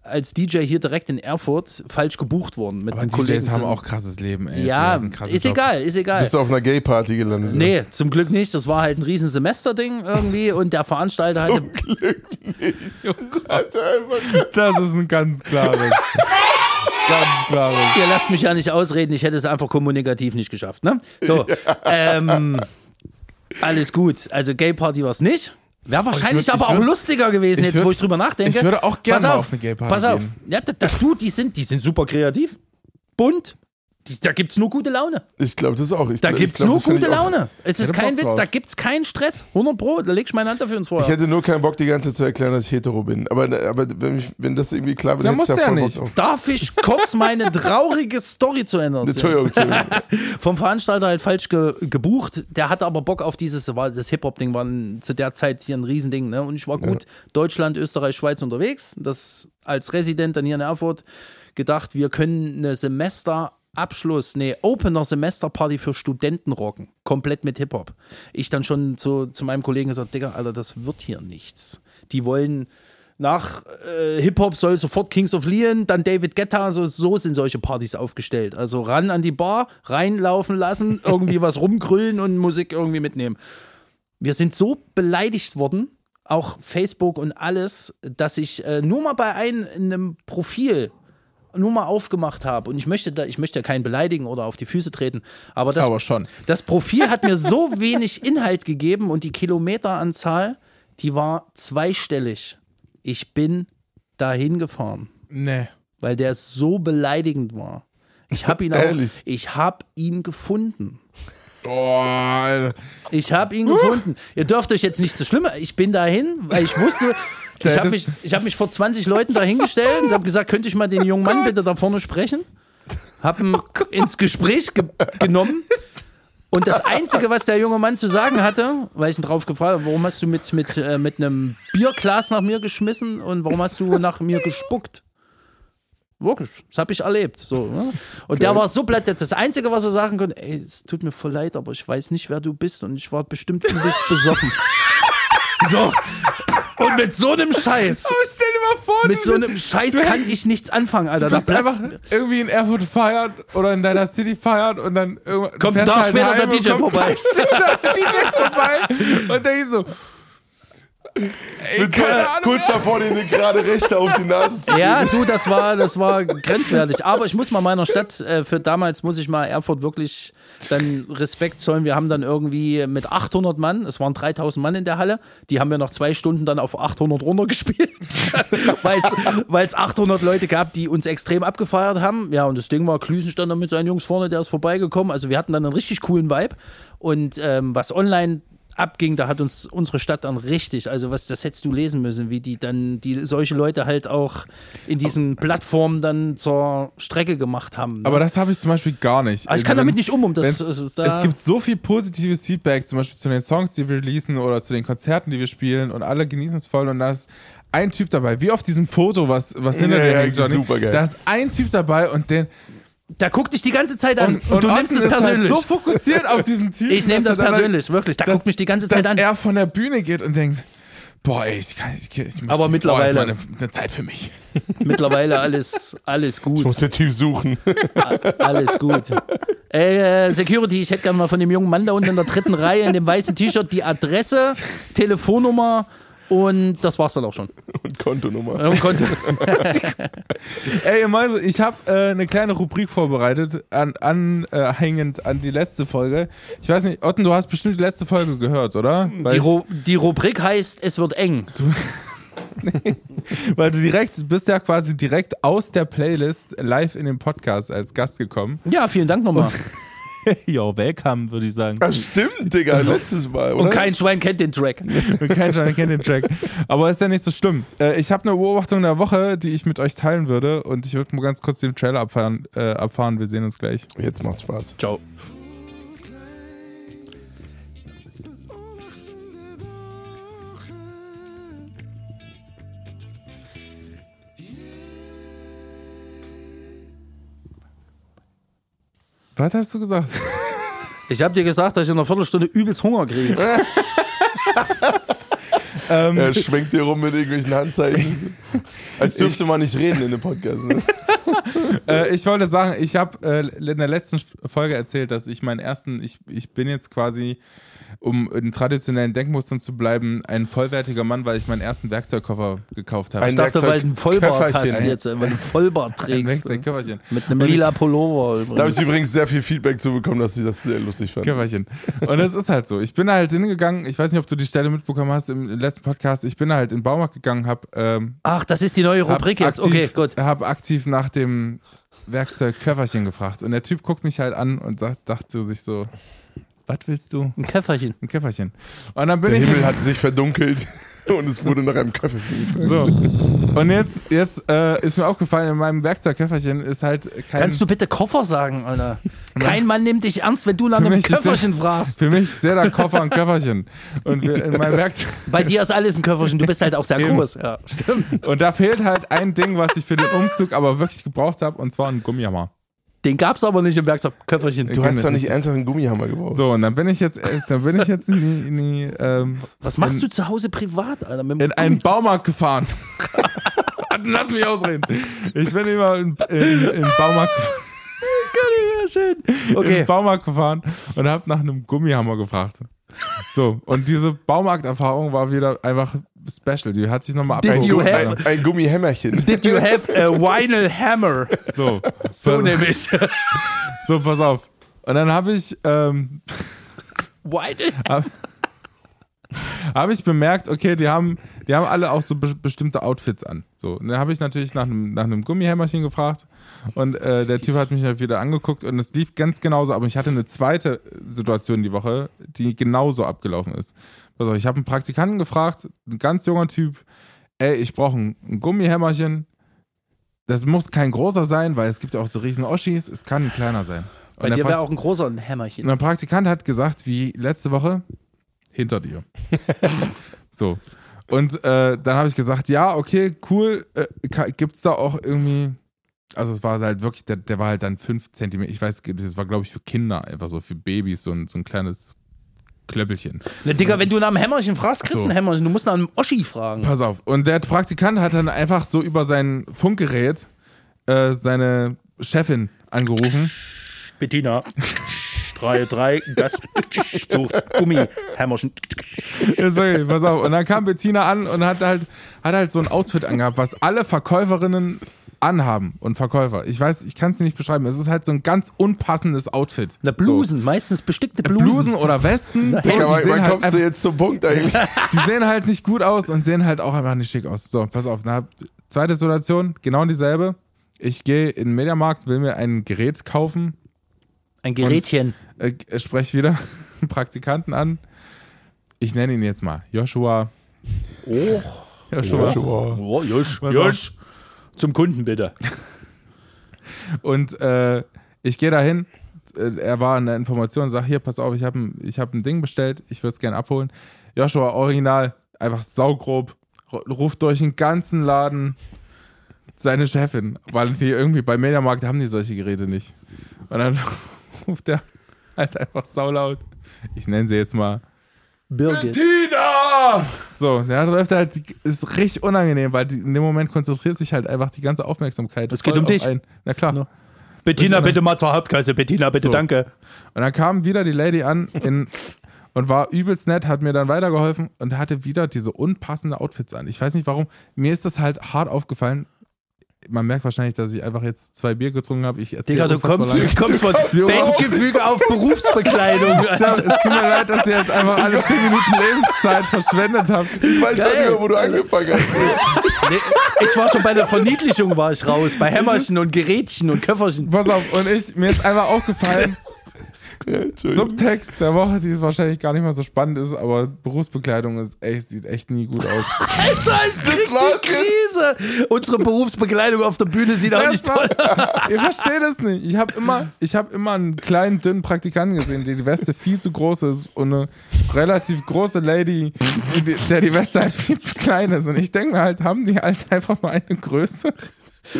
als DJ hier direkt in Erfurt falsch gebucht worden mit Aber DJs Kollegen. haben auch krasses Leben, ey. Ja, ist Job. egal, ist egal. Bist du auf einer Gay-Party gelandet? Nee, zum Glück nicht. Das war halt ein riesen Semesterding irgendwie (laughs) und der Veranstalter hatte. Das ist ein ganz klares. (laughs) ganz klares. Ihr lasst mich ja nicht ausreden, ich hätte es einfach kommunikativ nicht geschafft, ne? So, (laughs) ähm, alles gut. Also Gay Party war es nicht. Wäre wahrscheinlich würd- aber ich auch würd- lustiger gewesen, jetzt würd- wo ich drüber nachdenke. ich würde auch gerne auf, auf eine Gay Party Pass auf. gehen. Ja, das, das, du, die sind, die sind super kreativ, bunt. Da gibt's nur gute Laune. Ich glaube das auch. Ich, Da ich glaub, nur gute Laune. Es ist kein Bock Witz, drauf. da gibt's keinen Stress. 100 Pro, da legst du meine Hand dafür ins Feuer. Ich hätte nur keinen Bock, die ganze Zeit zu erklären, dass ich hetero bin. Aber, aber wenn, ich, wenn das irgendwie klar wird, Ja, musst du ja Bock nicht. Darf ich kurz meine traurige Story zu ändern? Entschuldigung, Entschuldigung. (laughs) vom Veranstalter halt falsch ge gebucht. Der hatte aber Bock auf dieses, das Hip-Hop-Ding war zu der Zeit hier ein Riesending. Ne? Und ich war gut Deutschland, Österreich, Schweiz unterwegs. Das als Resident dann hier in Erfurt gedacht, wir können eine Semesterabschluss, nee, Opener-Semesterparty für Studenten rocken. Komplett mit Hip-Hop. Ich dann schon zu, zu meinem Kollegen gesagt, Digga, Alter, das wird hier nichts. Die wollen nach äh, Hip-Hop soll sofort Kings of Leon, dann David Guetta, so, so sind solche Partys aufgestellt. Also ran an die Bar, reinlaufen lassen, (laughs) irgendwie was rumgrüllen und Musik irgendwie mitnehmen. Wir sind so beleidigt worden, auch Facebook und alles, dass ich äh, nur mal bei einem, in einem Profil nur mal aufgemacht habe und ich möchte da, ich möchte keinen beleidigen oder auf die Füße treten, aber das, Aber schon. das Profil hat mir so (laughs) wenig Inhalt gegeben und die Kilometeranzahl, die war zweistellig. Ich bin dahin gefahren, Nee. weil der so beleidigend war. Ich habe ihn auch, Ehrlich? ich habe ihn gefunden. Oh. Ich habe ihn gefunden. Ihr dürft euch jetzt nicht so schlimm. Ich bin dahin, weil ich wusste, ich habe mich, ich hab mich vor 20 Leuten dahingestellt und habe gesagt, könnte ich mal den jungen Mann bitte da vorne sprechen? Hab ihn ins Gespräch ge genommen Und das Einzige, was der junge Mann zu sagen hatte, weil ich ihn drauf gefragt habe, warum hast du mit, mit, äh, mit einem Bierglas nach mir geschmissen und warum hast du nach mir gespuckt? Wirklich, das habe ich erlebt. So, ne? Und der war so platt, das Einzige, was er sagen konnte, ey, es tut mir voll leid, aber ich weiß nicht, wer du bist und ich war bestimmt übelst besoffen. (laughs) So. Und mit so einem Scheiß, Aber stell dir mal vor, mit so einem Scheiß kann ich nichts anfangen, Alter. Du Da bist einfach platzt, irgendwie in Erfurt feiern oder in deiner City feiern und dann irgendwann Kommt Tag halt später der DJ vorbei. (laughs) Der DJ vorbei und denke ich so, ey, keine Ahnung. kurz davor, den gerade Rechte auf die Nase zu Ja, du, das war, das war grenzwertig. Aber ich muss mal meiner Stadt, äh, für damals muss ich mal Erfurt wirklich dann Respekt zollen. Wir haben dann irgendwie mit 800 Mann, es waren 3000 Mann in der Halle, die haben wir noch zwei Stunden dann auf 800 runtergespielt, weil es 800 Leute gab, die uns extrem abgefeiert haben. Ja, und das Ding war, Klüsen stand da mit seinen Jungs vorne, der ist vorbeigekommen. Also wir hatten dann einen richtig coolen Vibe. Und ähm, was online abging, da hat uns unsere Stadt dann richtig, also was, das hättest du lesen müssen, wie die dann, die solche Leute halt auch in diesen Plattformen dann zur Strecke gemacht haben. ne? Aber das habe ich zum Beispiel gar nicht. Aber ich Also kann wenn- damit nicht um, um das, das ist da. es gibt so viel positives Feedback, zum Beispiel zu den Songs, die wir releasen oder zu den Konzerten, die wir spielen und alle genießen es voll und da ist ein Typ dabei, wie auf diesem Foto, was, was hinter Ja, dir ja, hängt, Johnny. Da ist ein Typ dabei und den der guckt dich die ganze Zeit an und, und, du Otten nimmst es ist persönlich. Halt so fokussiert auf diesen Typen. ich nehme dass das dann persönlich, wirklich. Dass- guckt mich die ganze Zeit dass an. er von der Bühne geht und denkt, boah, ey, ich kann, ich, ich möchte- Aber boah, mittlerweile- ist mal eine, eine Zeit für mich. (laughs) Mittlerweile alles, alles gut. muss der Typ suchen. Alles gut. Äh, Security, ich hätte gerne mal von dem jungen Mann da unten in der dritten Reihe in dem weißen T-Shirt die Adresse, Telefonnummer und das war's dann auch schon. (laughs) Und Kontonummer. Und Konto. (laughs) Ey, ihr Mäuse, ich habe äh, eine kleine Rubrik vorbereitet, anhängend an, äh, hängend an die letzte Folge. Ich weiß nicht, Otten, du hast bestimmt die letzte Folge gehört, oder? Weil, Die, Ru die Rubrik heißt, es wird eng. (laughs) weil du direkt, du bist ja quasi direkt aus der Playlist live in den Podcast als Gast gekommen. Ja, vielen Dank nochmal. (laughs) Yo, welcome, würde ich sagen. Ah, stimmt, Digga, (laughs) letztes Mal, oder? Und kein Schwein kennt den Track. Und (laughs) kein Schein kennt den Track. Aber ist ja nicht so schlimm. Äh, ich habe eine Beobachtung der Woche, die ich mit euch teilen würde. Und ich würde mal ganz kurz den Trailer abfahren. Äh, abfahren. Wir sehen uns gleich. Jetzt macht Spaß. Ciao. Was hast du gesagt? Ich habe dir gesagt, dass ich in einer Viertelstunde übelst Hunger kriege. (laughs) Er schwenkt hier rum mit irgendwelchen Handzeichen. Als dürfte man nicht reden in dem Podcast. Ne? (laughs) äh, ich wollte sagen, ich habe äh, in der letzten Folge erzählt, dass ich meinen ersten, ich, ich bin jetzt quasi, um in traditionellen Denkmustern zu bleiben, ein vollwertiger Mann, weil ich meinen ersten Werkzeugkoffer gekauft habe. Ein Ich dachte, weil du einen Vollbart Werkzeugköfferchen. hast jetzt, weil du einen Vollbart (laughs) Ein trägst. Werkzeugköfferchen. Mit einem lila Pullover. Da habe ich übrigens sehr viel Feedback zu bekommen, dass sie das sehr lustig fanden. Köfferchen. Und es ist halt so. Ich bin halt hingegangen, ich weiß nicht, ob du die Stelle mitbekommen hast im letzten Podcast, ich bin halt in den Baumarkt gegangen, hab, ähm, Ach, das ist die neue Rubrik jetzt. aktiv, Okay, gut. hab aktiv nach dem Werkzeug Köfferchen gefragt. Und der Typ guckt mich halt an und sagt, dachte sich so, was willst du? Ein Köfferchen. Ein Köfferchen. Und dann bin Der ich Himmel hat sich verdunkelt (laughs) und es wurde nach einem Köfferchen gefragt. so. Und jetzt, jetzt äh, ist mir aufgefallen, in meinem Werkzeugköfferchen ist halt kein. Kannst du bitte Koffer sagen, Alter? (laughs) Kein Mann nimmt dich ernst, wenn du nach einem ist Köfferchen fragst. für mich sehr der Koffer ein Köfferchen. Und wir, in meinem Werkzeug. Bei dir ist alles ein Köfferchen. Du bist halt auch sehr Eben. groß. Ja, stimmt. Und da fehlt halt ein Ding, was ich für den Umzug aber wirklich gebraucht habe, und zwar ein Gummihammer. Den gab's aber nicht im Werkzeug. Köfferchen. Du hast doch nicht ernsthaft einen Gummihammer gebraucht. So, und dann bin ich jetzt, äh, dann bin ich jetzt in die, in, die, ähm, Was machst in, du zu Hause privat, Alter? In einen Baumarkt gefahren. (laughs) Lass mich ausreden. Ich bin immer in, in, in Baumarkt, Ja, schön. in den Okay. Baumarkt gefahren und habe nach einem Gummihammer gefragt. So, und diese Baumarkterfahrung war wieder einfach special. Die hat sich nochmal Did you abgeholt. have- Ein, ein Gummihämmerchen. Did you have a vinyl hammer? So, So so, nämlich. so, pass auf. Und dann habe ich, ähm, Vinyl? habe ich bemerkt, okay, die haben, die haben alle auch so be bestimmte Outfits an. So, und dann habe ich natürlich nach einem, nach einem Gummihämmerchen gefragt und äh, der Typ hat mich halt wieder angeguckt und es lief ganz genauso, aber ich hatte eine zweite Situation die Woche, die genauso abgelaufen ist. Also ich habe einen Praktikanten gefragt, ein ganz junger Typ, ey, ich brauche ein, ein Gummihämmerchen. Das muss kein großer sein, weil es gibt ja auch so riesen Oschis, es kann ein kleiner sein. Bei der dir wäre auch ein großer ein Hämmerchen. Und der Praktikant hat gesagt, wie letzte Woche, hinter dir. (laughs) so. Und äh, dann habe ich gesagt, ja, okay, cool. Äh, gibt's da auch irgendwie. Also es war halt wirklich, der, der war halt dann fünf Zentimeter, ich weiß, das war glaube ich für Kinder, einfach so für Babys, so ein, so ein kleines Klöppelchen. Ne, Digga, wenn du nach einem Hämmerchen fragst, kriegst du So. ein Hämmerchen. Du musst nach einem Oschi fragen. Pass auf. Und der Praktikant hat dann einfach so über sein Funkgerät äh, seine Chefin angerufen. Bettina. 3, 3, das. So, Gummi, Hämmerchen. Ja, sorry, pass auf. Und dann kam Bettina an und hat halt, hat halt so ein Outfit angehabt, was alle Verkäuferinnen anhaben und Verkäufer. Ich weiß, ich kann es nicht beschreiben. Es ist halt so ein ganz unpassendes Outfit. Na, Blusen, meistens bestickte So. Blusen. Blusen oder Westen. (laughs) So, Digga, die, wann, halt kommst du jetzt zum Punkt eigentlich? (laughs) die sehen halt nicht gut aus und sehen halt auch einfach nicht schick aus. So, pass auf. Na, zweite Situation, genau dieselbe. Ich gehe in den Mediamarkt, will mir ein Gerät kaufen, Ein Gerätchen. äh, äh, spreche wieder einen (laughs) Praktikanten an. Ich nenne ihn jetzt mal Joshua. Oh, Joshua. oh Josch, Pass Josch. Zum Kunden bitte. (laughs) Und äh, ich gehe dahin. Äh, er war in der Information, sag hier, pass auf, ich habe ein, hab ein Ding bestellt, ich würde es gerne abholen. Joshua, original, einfach saugrob, ru- ruft durch den ganzen Laden seine Chefin, weil wir irgendwie bei Mediamarkt haben die solche Geräte nicht. Und dann (laughs) ruft er halt einfach saulaut. Ich nenne sie jetzt mal Birgit. Tina! So, der läuft halt, ist richtig unangenehm, weil die, in dem Moment konzentriert sich halt einfach die ganze Aufmerksamkeit. Es geht um dich. Einen. Na klar. No. Bettina, bitte mal zur Hauptkasse. Bettina, bitte, So. danke. Und dann kam wieder die Lady an in, und war übelst nett, hat mir dann weitergeholfen und hatte wieder diese unpassende Outfits an. Ich weiß nicht warum. Mir ist das halt hart aufgefallen. Man merkt wahrscheinlich, dass ich einfach jetzt zwei Bier getrunken habe. Ich erzähle Digga, du kommst, du kommst von (laughs) Bandgefüge auf Berufsbekleidung. (laughs) Ja, es tut mir leid, dass ihr jetzt einfach alle 10 Minuten Lebenszeit verschwendet habt. Ich weiß schon Geil. nicht mehr, wo du angefangen hast. (laughs) Nee, ich war schon bei der Verniedlichung war ich raus. Bei Hämmerchen und Gerätchen und Köfferchen. Pass auf, und ich, mir ist einfach aufgefallen, Ja. Subtext der Woche, die es wahrscheinlich gar nicht mal so spannend ist, aber Berufsbekleidung ist echt, sieht echt nie gut aus. (laughs) Alter, ich krieg war's die Krise. Unsere Berufsbekleidung auf der Bühne sieht auch Das nicht war- toll Ihr versteht es nicht. Ich habe immer, ich hab immer einen kleinen, dünnen Praktikanten gesehen, der die Weste viel zu groß ist und eine relativ große Lady, der die Weste halt viel zu klein ist. Und ich denke mir halt, haben die halt einfach mal eine Größe?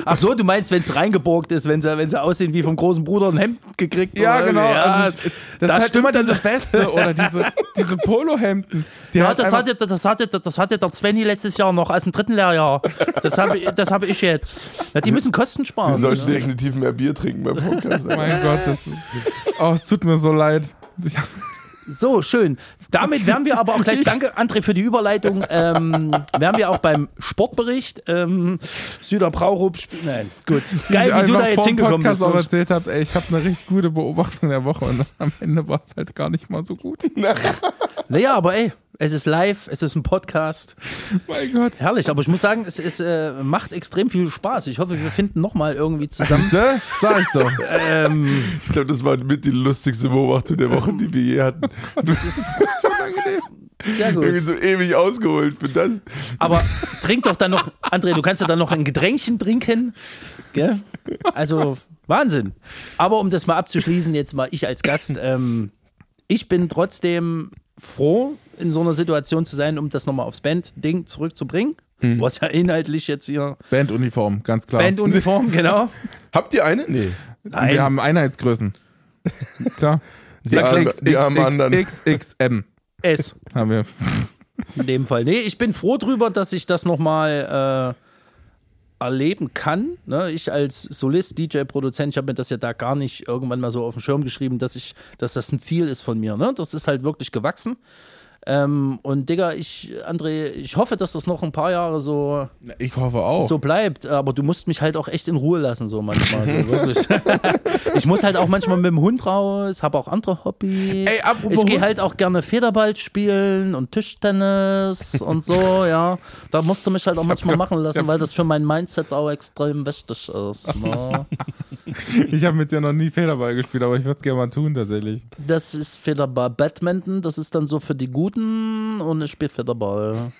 Ach so, du meinst, wenn es reingeborgt ist, wenn sie, wenn sie aussehen wie vom großen Bruder ein Hemd gekriegt Ja, oder genau. Ja, also ich, das, das ist halt immer stimmt. diese Weste oder diese, diese Polohemden. Die ja halt das, hatte, das, hatte, das hatte der Svenny letztes Jahr noch, aus dem dritten Lehrjahr. Das habe ich, das habe ich jetzt. Na, die müssen Kosten sparen. Wir sollten definitiv mehr Bier trinken beim Podcast. Mein Gott, das. Oh, es tut mir so leid. So, schön. Damit wären wir aber auch gleich, danke André für die Überleitung, ähm, wären wir auch beim Sportbericht. Ähm, Süder Braurup, nein, gut. Geil, wie du da jetzt hingekommen Podcast bist. auch erzählt habe, ich habe eine richtig gute Beobachtung der Woche und am Ende war es halt gar nicht mal so gut. (laughs) Naja, aber ey, es ist live, es ist ein Podcast. mein Gott. Herrlich, aber ich muss sagen, es, es äh, macht extrem viel Spaß. Ich hoffe, wir finden nochmal irgendwie zusammen. Ne? Sag ich doch. (laughs) ähm, Ich glaube, das war mit die lustigste Beobachtung der Woche, die wir je hatten. (laughs) sehr Irgendwie gut. so ewig ausgeholt für das. Aber trink doch dann noch, André, du kannst ja dann noch ein Gedränkchen trinken. Gell? Also, Wahnsinn. Aber um das mal abzuschließen, jetzt mal ich als Gast. Ähm, ich bin trotzdem froh, in so einer Situation zu sein, um das nochmal aufs Band-Ding zurückzubringen. Was ja inhaltlich jetzt hier Banduniform, ganz klar. Banduniform, genau. (laughs) Habt ihr eine? Nee. Nein. Wir haben Einheitsgrößen. (laughs) Klar. Die armen- die armen anderen. XXM Es. haben wir. In dem Fall. Nee, ich bin froh drüber, dass ich das nochmal äh, erleben kann. Ne? Ich als Solist, DJ, Produzent, ich habe mir das ja da gar nicht irgendwann mal so auf den Schirm geschrieben, dass ich, dass das ein Ziel ist von mir. Ne? Das ist halt wirklich gewachsen. Ähm, und Digga, ich, André, ich hoffe, dass das noch ein paar Jahre so, Ich hoffe auch. so bleibt. Aber du musst mich halt auch echt in Ruhe lassen, so manchmal. So, (laughs) wirklich. (laughs) ich muss halt auch manchmal mit dem Hund raus, habe auch andere Hobbys. Ey, apropos ich gehe halt auch gerne Federball spielen und Tischtennis (laughs) und so, ja. Da musst du mich halt auch manchmal machen lassen, weil das für mein Mindset auch extrem wichtig ist. Ne? Ich habe mit dir noch nie Federball gespielt, aber ich würde es gerne mal tun tatsächlich. Das ist Federball Badminton, das ist dann so für die Guten und ich spiele Federball.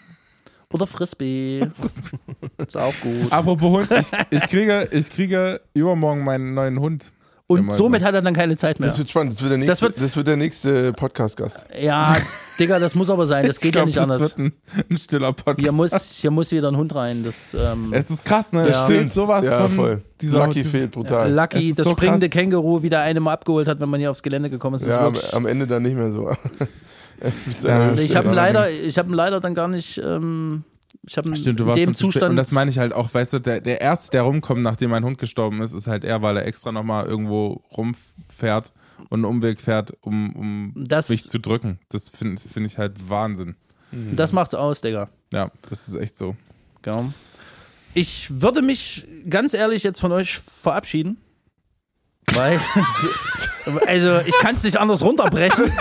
Oder Frisbee. (laughs) Ist auch gut. Apropos Hund, ich, ich, (laughs) kriege, ich kriege übermorgen meinen neuen Hund. Und somit so. hat er dann keine Zeit mehr. Das wird spannend. Das wird der nächste, Das wird- das wird der nächste Podcast-Gast. Ja, Digga, das muss aber sein. Das (laughs) geht ich ja glaub, nicht das anders. wird ein, ein stiller Podcast. Hier muss, hier muss wieder ein Hund rein. Das, ähm, es ist krass, ne? Ja. Es fehlt sowas ja, von voll. dieser Lucky fehlt brutal. Ja, Lucky, ist das so springende krass. Känguru, wieder eine mal abgeholt hat, wenn man hier aufs Gelände gekommen ist. Das ist am, wirklich, am Ende dann nicht mehr so. (laughs) Ja, Hüfte. ich habe ihn Ja, leider, ich habe leider dann gar nicht. Ähm, ich habe ihn Stimmt, du in dem. Zustand. Und das meine ich halt auch, weißt du, der, der Erste, der rumkommt, nachdem mein Hund gestorben ist, ist halt er, weil er extra nochmal irgendwo rumfährt und einen Umweg fährt, um, um Das- mich zu drücken. Das finde find ich halt Wahnsinn. das macht's aus, Digga. Ja, das ist echt so. Gell? Ich würde mich ganz ehrlich jetzt von euch verabschieden. Weil, (laughs) also ich kann es nicht anders runterbrechen,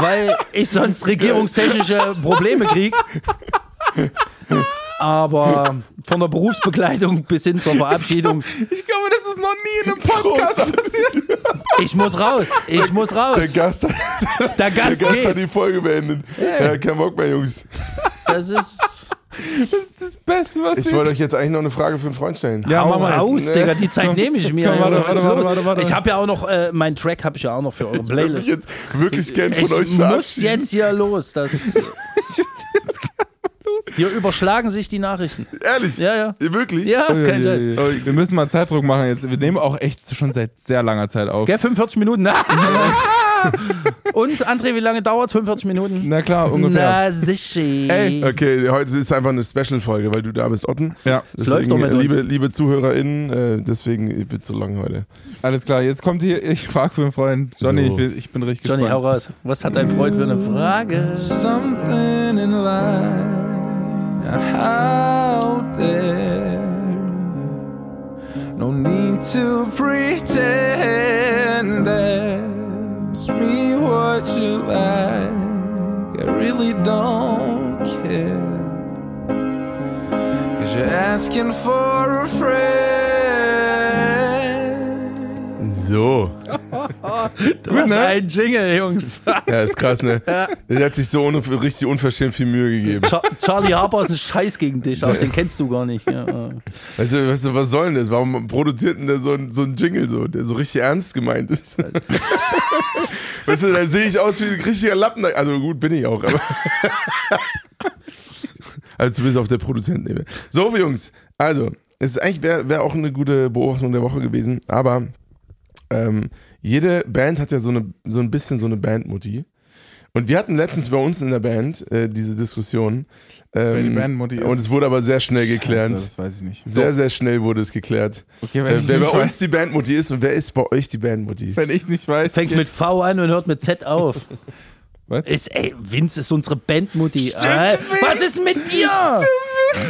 weil ich sonst regierungstechnische Probleme kriege. Aber von der Berufsbegleitung bis hin zur Verabschiedung, Ich glaube, das ist noch nie in einem Podcast passiert. ich muss raus, ich muss Der raus. Gast, hat- Der der Gast Gast hat die Folge beendet. Ja, kein Bock mehr, Jungs. Das ist, Das ist Beste, was Ich wollte euch jetzt eigentlich noch eine Frage für einen Freund stellen. Ja, Hau mach mal raus, Nee. Digga, die Zeit nehme ich mir. komm, warte, warte, warte, warte, warte. Ich habe ja auch noch, äh, meinen Track habe ich ja auch noch für eure Ich würde Playlist. mich jetzt wirklich gern von Ich euch muss jetzt hier los. Das (laughs) hier überschlagen sich die Nachrichten. Ehrlich? Ja, ja. Wirklich? Ja, ist kein Scheiß. Wir müssen mal Zeitdruck machen jetzt. Wir nehmen auch echt schon seit sehr langer Zeit auf. Gell, 45 Minuten. (laughs) (laughs) (laughs) Und André, wie lange dauert 45 Minuten? Na klar, ungefähr. Na sicher. Ey, Okay, heute ist einfach eine Special-Folge, weil du da bist, Otten. Ja, Es läuft doch mit äh, uns. liebe, liebe ZuhörerInnen, äh, deswegen ich bin zu lang heute. alles klar. Jetzt kommt hier, ich frage für einen Freund. Johnny, So. ich, ich bin richtig Johnny, hau gespannt. raus. Was hat dein Freund für eine Frage? Something in life out there. No need to pretend me what you like. I really don't care. Cause you're asking for a friend. So. Was ne? ein Jingle, Jungs. Ja, ist krass, ne? Der hat sich so un richtig unverschämt viel Mühe gegeben. Char Charlie Harper ist ein Scheiß gegen dich, aber den kennst du gar nicht. Ja. Weißt du, weißt du, was soll denn das? Warum produziert denn der so ein, so ein Jingle so, der so richtig ernst gemeint ist? (laughs) weißt du, da sehe ich aus wie ein richtiger Lappen. Also gut, bin ich auch, aber. (laughs) also zumindest auf der Produzentenebene. So, Jungs, also, es ist eigentlich wäre wär auch eine gute Beobachtung der Woche gewesen, aber ähm, jede Band hat ja so, eine, so ein bisschen so eine Bandmutti. Und wir hatten letztens bei uns in der Band äh, diese Diskussion. Ähm, die Bandmutti ist. Und es wurde aber sehr schnell geklärt. Scheiße, das weiß ich nicht. Sehr, sehr schnell wurde es geklärt. Okay, wenn Äh, wer bei uns die Bandmutti ist und wer ist bei euch die Bandmutti? wenn ich nicht weiß, Fängt mit V an und hört mit Z auf. (laughs) Was? Ist, ey, Vince ist unsere Bandmutti. Ah, was ist mit dir?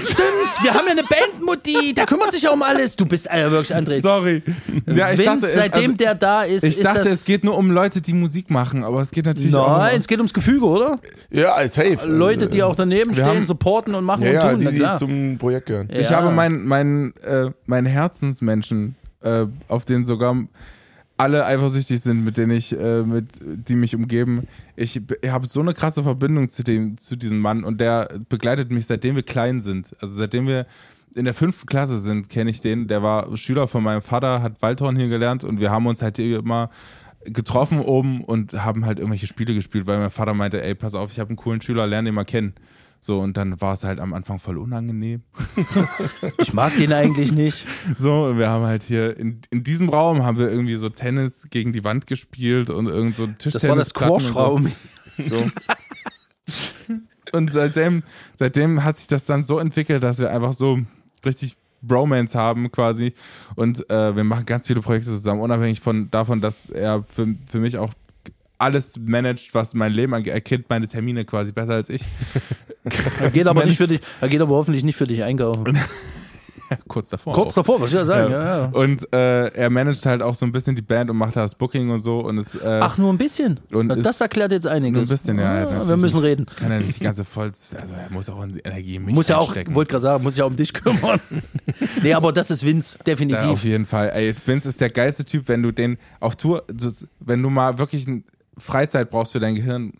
Stimmt, wir haben ja eine Bandmutti, der kümmert sich ja um alles. Du bist äh, wirklich André. Sorry. Ja, ich Vince, dachte, seitdem also, der da ist, ich ist dachte, das, es geht nur um Leute, die Musik machen, aber es geht natürlich auch Nein, um es geht ums Gefüge, oder? Ja, safe. Leute, die auch daneben wir stehen, haben- supporten und machen Ja, ja, und tun. die, na die klar. zum Projekt gehören. Ich Ja. habe meinen mein, äh, mein Herzensmenschen, äh, auf denen sogar alle eifersüchtig sind, mit denen ich, äh, mit, die mich umgeben. Ich, ich habe so eine krasse Verbindung zu dem, zu diesem Mann und der begleitet mich, seitdem wir klein sind. Also seitdem wir in der fünften Klasse sind, kenne ich den. Der war Schüler von meinem Vater, hat Waldhorn hier gelernt und wir haben uns halt immer getroffen oben und haben halt irgendwelche Spiele gespielt, weil mein Vater meinte, ey, pass auf, ich habe einen coolen Schüler, lerne den mal kennen. So, und dann war es halt am Anfang voll unangenehm. (laughs) Ich mag den eigentlich nicht. (laughs) So, und wir haben halt hier in, in diesem Raum haben wir irgendwie so Tennis gegen die Wand gespielt und irgend so Tischtennis. Das war das Squash-Raum. So. Und seitdem, seitdem hat sich das dann so entwickelt, dass wir einfach so richtig Bromance haben quasi. Und äh, wir machen ganz viele Projekte zusammen, unabhängig von davon, dass er für, für mich auch alles managt, was mein Leben angeht. Er kennt meine Termine quasi besser als ich. (laughs) Er geht aber Mensch. nicht für dich, er geht aber hoffentlich nicht für dich einkaufen. (laughs) Kurz davor. Kurz auch. davor, was ich ja sagen. Ja. Ja. Ja, Und äh, er managt halt auch so ein bisschen die Band und macht da das Booking und so. Und es, äh, Ach, nur ein bisschen. Und ist- das erklärt jetzt einiges. nur ein bisschen, ja, Ah, natürlich. wir müssen reden. kann er nicht die ganze voll. Also er muss auch Energie in mich Muss ja auch, wollte gerade sagen, muss ja um dich kümmern. (laughs) nee, aber das ist Vince, Ja, definitiv. auf jeden Fall. Ey, Vince ist der geilste Typ, wenn du den auf Tour, wenn du mal wirklich eine Freizeit brauchst für dein Gehirn,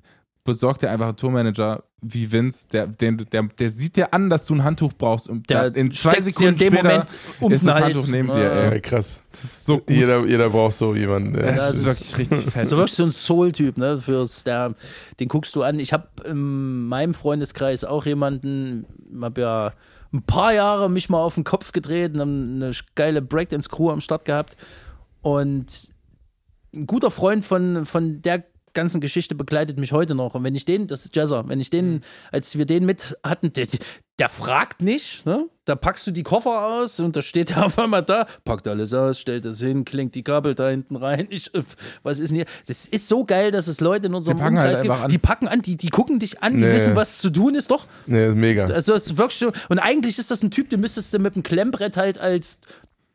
besorg dir einfach einen Tourmanager wie Vince, der, der, der, der sieht dir an, dass du ein Handtuch brauchst und Der in zwei dir Sekunden in dem später Moment um ist das Hals. Handtuch neben dir. Ja. Ey. Ja, krass. Das ist so gut. Jeder, jeder braucht so jemanden. der- das das ist ist- wirklich richtig (laughs) fett. So wirklich so ein Soul-Typ, ne? Fürs, der, den guckst du an. Ich habe in meinem Freundeskreis auch jemanden, habe ja ein paar Jahre mich mal auf den Kopf gedreht und eine geile Breakdance-Crew am Start gehabt. Und ein guter Freund von, von der ganzen Geschichte begleitet mich heute noch. Und wenn ich den, das ist Jazzer, wenn ich den, als wir den mit hatten, der, der fragt nicht, ne? Da packst du die Koffer aus und da steht er (laughs) auf einmal da, packt alles aus, stellt das hin, klingt die Kabel da hinten rein. Ich, äh, was ist denn hier? Das ist so geil, dass es Leute in unserem Die halt Umkreis gibt. einfach an. Die packen an, die, die gucken dich an, die Nee. wissen, was zu tun ist, doch. Nee, mega. Also es ist wirklich so. Und eigentlich ist das ein Typ, den müsstest du mit dem Klemmbrett halt als.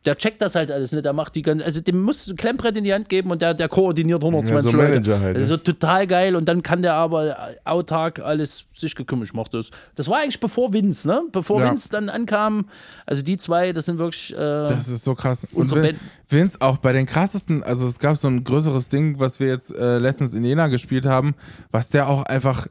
Der checkt das halt alles nicht. Der macht die ganze, also dem musst du ein Klemmbrett in die Hand geben und der, der koordiniert 120 Ja, so Leute. Manager halt, Also ne? total geil und dann kann der aber autark alles sich gekümmert. Ich mach das. Das war eigentlich bevor Vince, ne? Bevor Ja. Vince dann ankam. Also die zwei, das sind wirklich. Äh, Das ist so krass. Und Vin- Vince auch bei den krassesten, also es gab so ein größeres Ding, was wir jetzt äh, letztens in Jena gespielt haben, was der auch einfach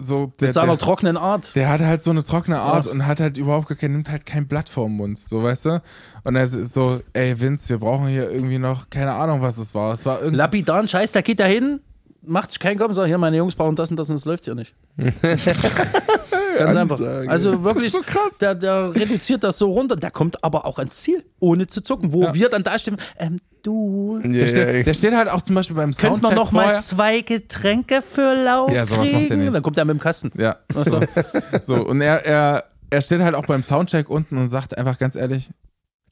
so der, mit seiner der, trockenen Art. der hat halt so eine trockene Art und hat halt überhaupt gar kein, nimmt halt kein Blatt vorm Mund, so weißt du? Und er ist so, ey Vince, wir brauchen hier irgendwie noch, keine Ahnung, was es war. Es war irgendwie. Lapidar, Scheiß, der geht da hin, macht sich keinen Kopf, sagt, hier, meine Jungs brauchen das und das und es läuft hier nicht. (laughs) Ganz einfach. Ansage. Also wirklich, so krass. Der, der reduziert das so runter, der kommt aber auch ans Ziel, ohne zu zucken, wo wir dann da stehen, ähm, du, Ja, Der ja, steht, der steht halt auch zum Beispiel beim könnte man Soundcheck noch mal vorher. zwei Getränke für Lauf Ja, sowas macht er kriegen? nicht. Dann kommt er mit dem Kasten. Ja. So. (laughs) So, und er, er, er steht halt auch beim Soundcheck unten und sagt einfach ganz ehrlich,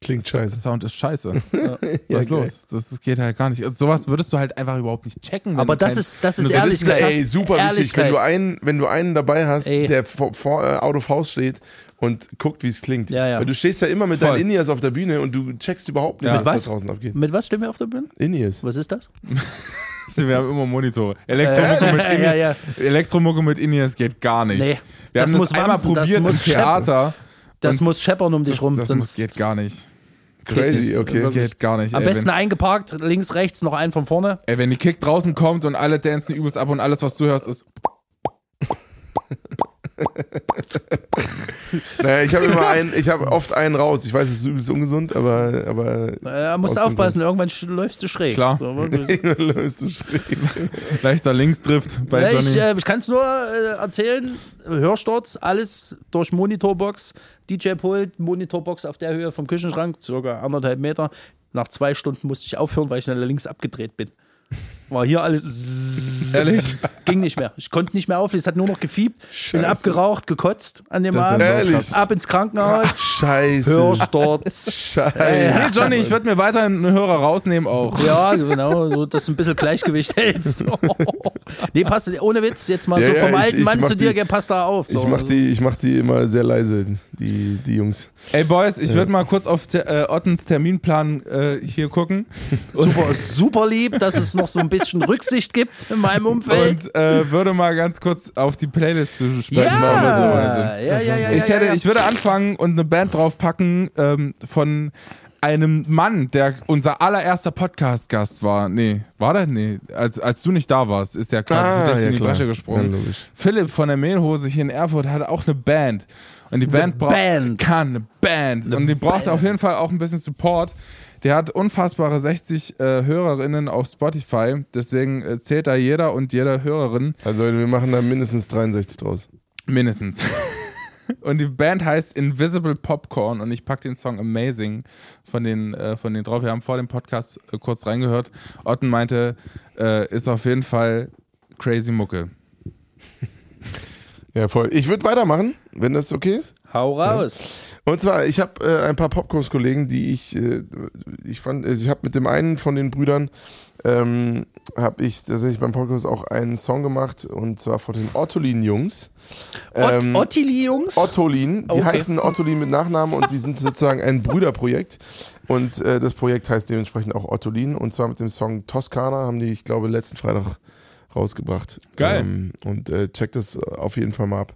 Klingt der scheiße. Sound ist scheiße. (laughs) Ja, Was ist los? Das, das geht halt gar nicht. Also, sowas würdest du halt einfach überhaupt nicht checken. wenn Aber du das kein- ist, das ist ehrlich ist, ey, super wichtig, wenn du, einen, wenn du einen dabei hast, Ey. der vor, vor äh, Out of House steht und guckt, wie es klingt. Ja, ja. Weil du stehst ja immer mit Voll. deinen Indias auf der Bühne und du checkst überhaupt nicht, Ja. was, Was? da draußen abgeht. Mit was stehen wir auf der Bühne? Indias. Was ist das? (laughs) Wir haben immer Monitore. Elektromucke mit, In ja, ja. Elektromucke mit Inies geht gar nicht. Nee, Wir das haben muss das einmal wamsen, das probiert im muss scheppern. Das Und muss scheppern um dich das, rum. das sonst muss, geht gar nicht. Crazy, okay. Das geht gar nicht. am ey, besten wenn, eingeparkt, links, rechts, noch einen von vorne. ey, wenn die Kick draußen kommt und alle dancen übelst ab und alles, was du hörst, ist. Naja, ich habe immer einen, ich habe oft einen raus. Ich weiß, es ist übelst ungesund, aber, aber Äh, musst du aufpassen, irgendwann sch- läufst du schräg. Klar. So, löst (laughs) du schräg. (laughs) Leichter Linksdrift bei Ja, Johnny. ich äh, ich kann es nur äh, erzählen. Hörsturz, alles durch Monitorbox, DJ-Pult, Monitorbox auf der Höhe vom Küchenschrank, circa anderthalb Meter. Nach zwei Stunden musste ich aufhören, weil ich schnell links abgedreht bin. War hier alles. Ehrlich? (laughs) Ging nicht mehr. Ich konnte nicht mehr auflesen. Es hat nur noch gefiebt. Bin Scheiße. abgeraucht, gekotzt an dem Abend. Ehrlich? Ab ins Krankenhaus. Scheiße. Hörsturz. Scheiße. Nee, Johnny, ich würde mir weiterhin einen Hörer rausnehmen auch. Ja, genau, so, dass du ein bisschen Gleichgewicht hältst. nee, passt, ohne Witz, jetzt mal Ja, so ja, vom ich- alten ich Mann zu dir, gell, passt da auf. So. Ich mach, die, ich mach die immer sehr leise, die, die Jungs. Ey, Boys, ich würde mal kurz auf te äh, Ottens Terminplan äh, hier gucken. super, super lieb, dass es noch so ein bisschen Rücksicht gibt in meinem Umfeld. Und äh, würde mal ganz kurz auf die Playlist zu ja, sprechen ja, ja, ja, ja, ich, hätte, ja. ich würde anfangen und eine Band draufpacken ähm, von einem Mann, der unser allererster Podcast-Gast war. Nee, war der? Nee, als, als du nicht da warst, ist der quasi für dich in die Bresche gesprungen. Ja. Philipp von der Mehlhose hier in Erfurt hat auch eine Band. Und die Band braucht. Band. Kann, eine Band. und die braucht auf jeden Fall auch ein bisschen Support. Der hat unfassbare 60 äh, Hörerinnen auf Spotify. Deswegen äh, zählt da jeder und jede Hörerin Also wir machen da mindestens 63 draus. mindestens. (laughs) Und die Band heißt Invisible Popcorn und ich pack den Song Amazing von den, äh, von denen drauf. Wir haben vor dem Podcast äh, kurz reingehört. Otten meinte, äh, ist auf jeden Fall crazy Mucke. (laughs) Ja, voll. Ich würde weitermachen, wenn das okay ist. Hau raus. Und zwar, ich habe äh, ein paar Popkurs-Kollegen, die ich, äh, ich fand, also ich habe mit dem einen von den Brüdern, ähm, habe ich tatsächlich beim Podcast auch einen Song gemacht und zwar von den Ottolin-Jungs. Ähm, Ot Ottili, Jungs? Ottolin, die Okay. heißen Ottolin mit Nachnamen und die sind sozusagen ein Brüderprojekt. Und äh, das Projekt heißt dementsprechend auch Ottolin. Und zwar mit dem Song Toskana haben die, ich glaube, letzten Freitag rausgebracht. Geil. Ähm, und äh, checkt das auf jeden Fall mal ab.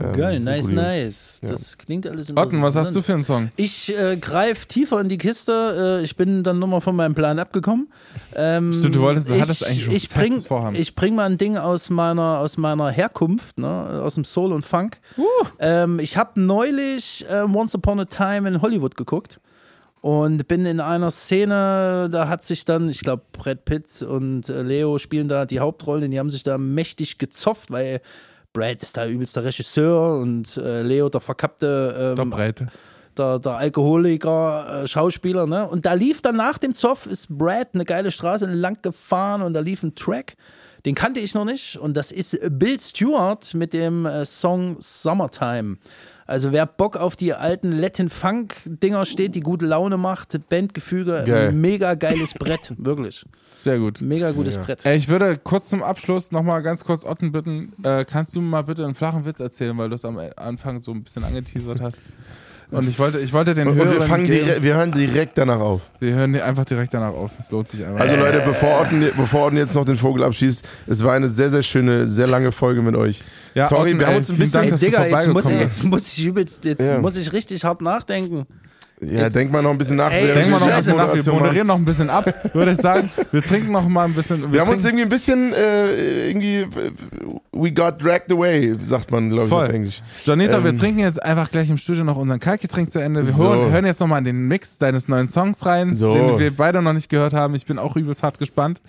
Ähm, Geil, nice, nice. Ja. Das klingt alles Otten, was hast du für einen Song? Ich äh, greife tiefer in die Kiste. Äh, ich bin dann nochmal von meinem Plan abgekommen. Ähm, Stimmt, du wolltest- du ich, hattest eigentlich schon ich bring, Vorhaben. Ich bring mal ein Ding aus meiner, aus meiner Herkunft, ne, aus dem Soul und Funk. Ähm, ich habe neulich äh, Once Upon a Time in Hollywood geguckt und bin in einer Szene, da hat sich dann, ich glaube, Brad Pitt und äh, Leo spielen da die Hauptrollen, die haben sich da mächtig gezofft, weil Brad ist da übelster Regisseur und äh, Leo der verkappte Der ähm, Breite. der, der Alkoholiker, äh, Schauspieler, ne? Und da lief dann nach dem Zoff, ist Brad eine geile Straße lang gefahren und da lief ein Track, den kannte ich noch nicht und das ist Bill Stewart mit dem äh, Song Summertime. Also wer Bock auf die alten Latin Funk Dinger steht, die gute Laune macht, Bandgefüge, Geil. mega geiles Brett, (laughs) wirklich. Sehr gut. Mega gutes Brett. Ey, ich würde kurz zum Abschluss nochmal ganz kurz Otten bitten, äh, kannst du mal bitte einen flachen Witz erzählen, weil du es am Anfang so ein bisschen angeteasert hast. (laughs) Und ich wollte, ich wollte den Und, und wir, Hörern fangen direkt, wir hören direkt danach auf. wir hören einfach direkt danach auf. Es lohnt sich einfach. Also Leute, bevor Orten, bevor Orten jetzt noch den Vogel abschießt, es war eine sehr, sehr schöne, sehr lange Folge mit euch. Ja, Sorry, Orten, wir haben uns ein bisschen... Dank, Ey, Digga, jetzt muss, vorbeigekommen jetzt muss ich übelst, jetzt Ja. muss ich richtig hart nachdenken. Ja, denk mal noch ein bisschen nach. Ey, während Denk mal noch ein bisschen nach, wir moderieren noch ein bisschen ab, würde ich sagen. Wir trinken noch mal ein bisschen. Wir haben uns irgendwie ein bisschen, äh, irgendwie, we got dragged away, sagt man, glaube ich, auf Englisch. Janita, wir ähm, trinken jetzt einfach gleich im Studio noch unseren Kaltgetränk zu Ende. Wir So. hören, hören jetzt nochmal in den Mix deines neuen Songs rein, So. den wir beide noch nicht gehört haben. Ich bin auch übelst hart gespannt.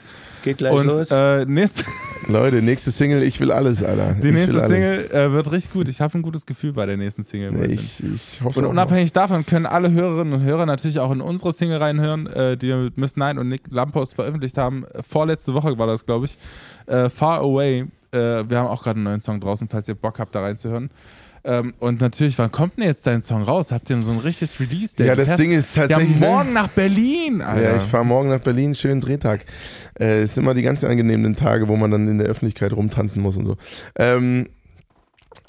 Geht gleich Und los. äh, nächste, Leute, nächste Single, ich will alles, Alter. die ich nächste. Single äh, wird richtig gut. Ich habe ein gutes Gefühl bei der nächsten Single. Nee, ich, ich hoffe Und auch unabhängig davon können alle Hörerinnen und Hörer natürlich auch in unsere Single reinhören, äh, die wir mit Miss Nine und Nick Lampos veröffentlicht haben. Vorletzte Woche war das, glaube ich. Äh, Far Away. Äh, wir haben auch gerade einen neuen Song draußen, falls ihr Bock habt, da reinzuhören. Ähm, und natürlich, wann kommt denn jetzt dein Song raus? Habt ihr so ein richtiges Release-Date? Ja, das fährst Ding ist ja tatsächlich. ne? morgen nach Berlin, Alter. Ja, ich fahre morgen nach Berlin, schönen Drehtag. Äh, es sind immer die ganz angenehmen Tage, wo man dann in der Öffentlichkeit rumtanzen muss und so. Ähm,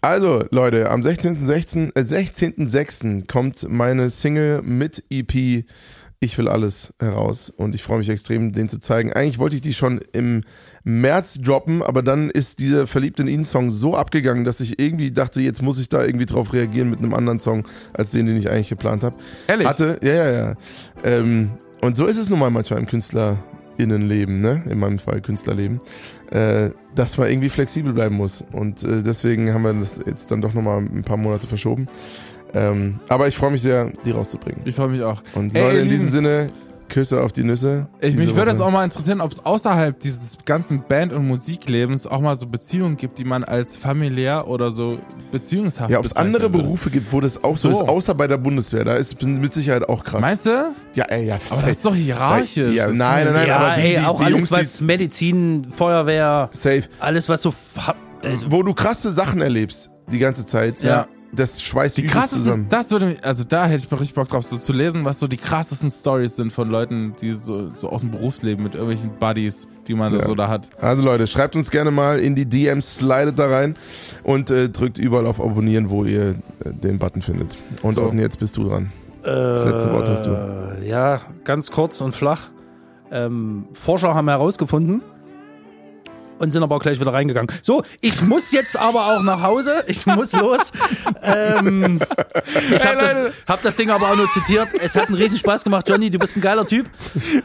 also, Leute, am 16.06. Äh, 16.06. kommt meine Single mit EP Ich will alles heraus und ich freue mich extrem, den zu zeigen. Eigentlich wollte ich die schon im März droppen, aber dann ist dieser Verliebt in ihn Song so abgegangen, dass ich irgendwie dachte, jetzt muss ich da irgendwie drauf reagieren mit einem anderen Song, als den, den ich eigentlich geplant habe. Ehrlich? Hatte, ja, ja, ja. Ähm, und so ist es nun mal manchmal im KünstlerInnenleben, ne? In meinem Fall Künstlerleben, äh, dass man irgendwie flexibel bleiben muss. Und äh, deswegen haben wir das jetzt dann doch nochmal ein paar Monate verschoben. Ähm, aber ich freue mich sehr, die rauszubringen. Ich freue mich auch. Und Ey, Leute, in diesem. Sinne, Küsse auf die Nüsse. Ich, mich würde es auch mal interessieren, ob es außerhalb dieses ganzen Band- und Musiklebens auch mal so Beziehungen gibt, die man als familiär oder so beziehungshaft Ja, ob es andere würde. Berufe gibt, wo das auch so, So. ist, außer bei der Bundeswehr. Da ist mit Sicherheit auch krass. Meinst du? ja, ey, ja, Aber das ist doch hierarchisch. Ja, nein, nein, nein, ja, aber die- ey, die- auch die alles, Jungs, die- was Medizin, Feuerwehr, Safe. alles, was so. Also, Wo du krasse Sachen erlebst, die ganze Zeit. Ja. Das schweißt Die krassesten, zusammen. das würde mich, also da hätte ich mal richtig Bock drauf, so zu lesen, was so die krassesten Stories sind von Leuten, die so, so aus dem Berufsleben mit irgendwelchen Buddies, die man Ja. so da hat. Also Leute, schreibt uns gerne mal in die DMs, slidet da rein und äh, drückt überall auf Abonnieren, wo ihr äh, den Button findet. Und So. Jetzt bist du dran. Das letzte Wort hast du. äh, Ja, ganz kurz und flach. Ähm, Forscher haben herausgefunden und sind aber auch gleich wieder reingegangen. So, ich muss jetzt aber auch nach Hause. Ich muss los. ähm, ich habe das, hab das Ding aber auch nur zitiert. Es hat einen riesen Spaß gemacht. Johnny, du bist ein geiler Typ.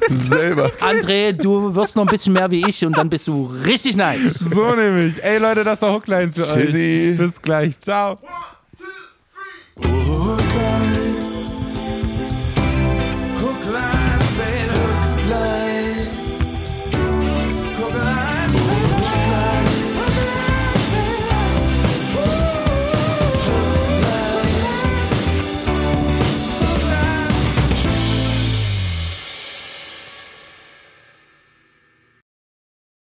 Selber. André, du wirst noch ein bisschen mehr wie ich und dann bist du richtig nice. So nämlich. Ey Leute, das war Hooklines für Tschüssi. euch. Bis gleich. Ciao. One, two, three. Oh, Hooklines.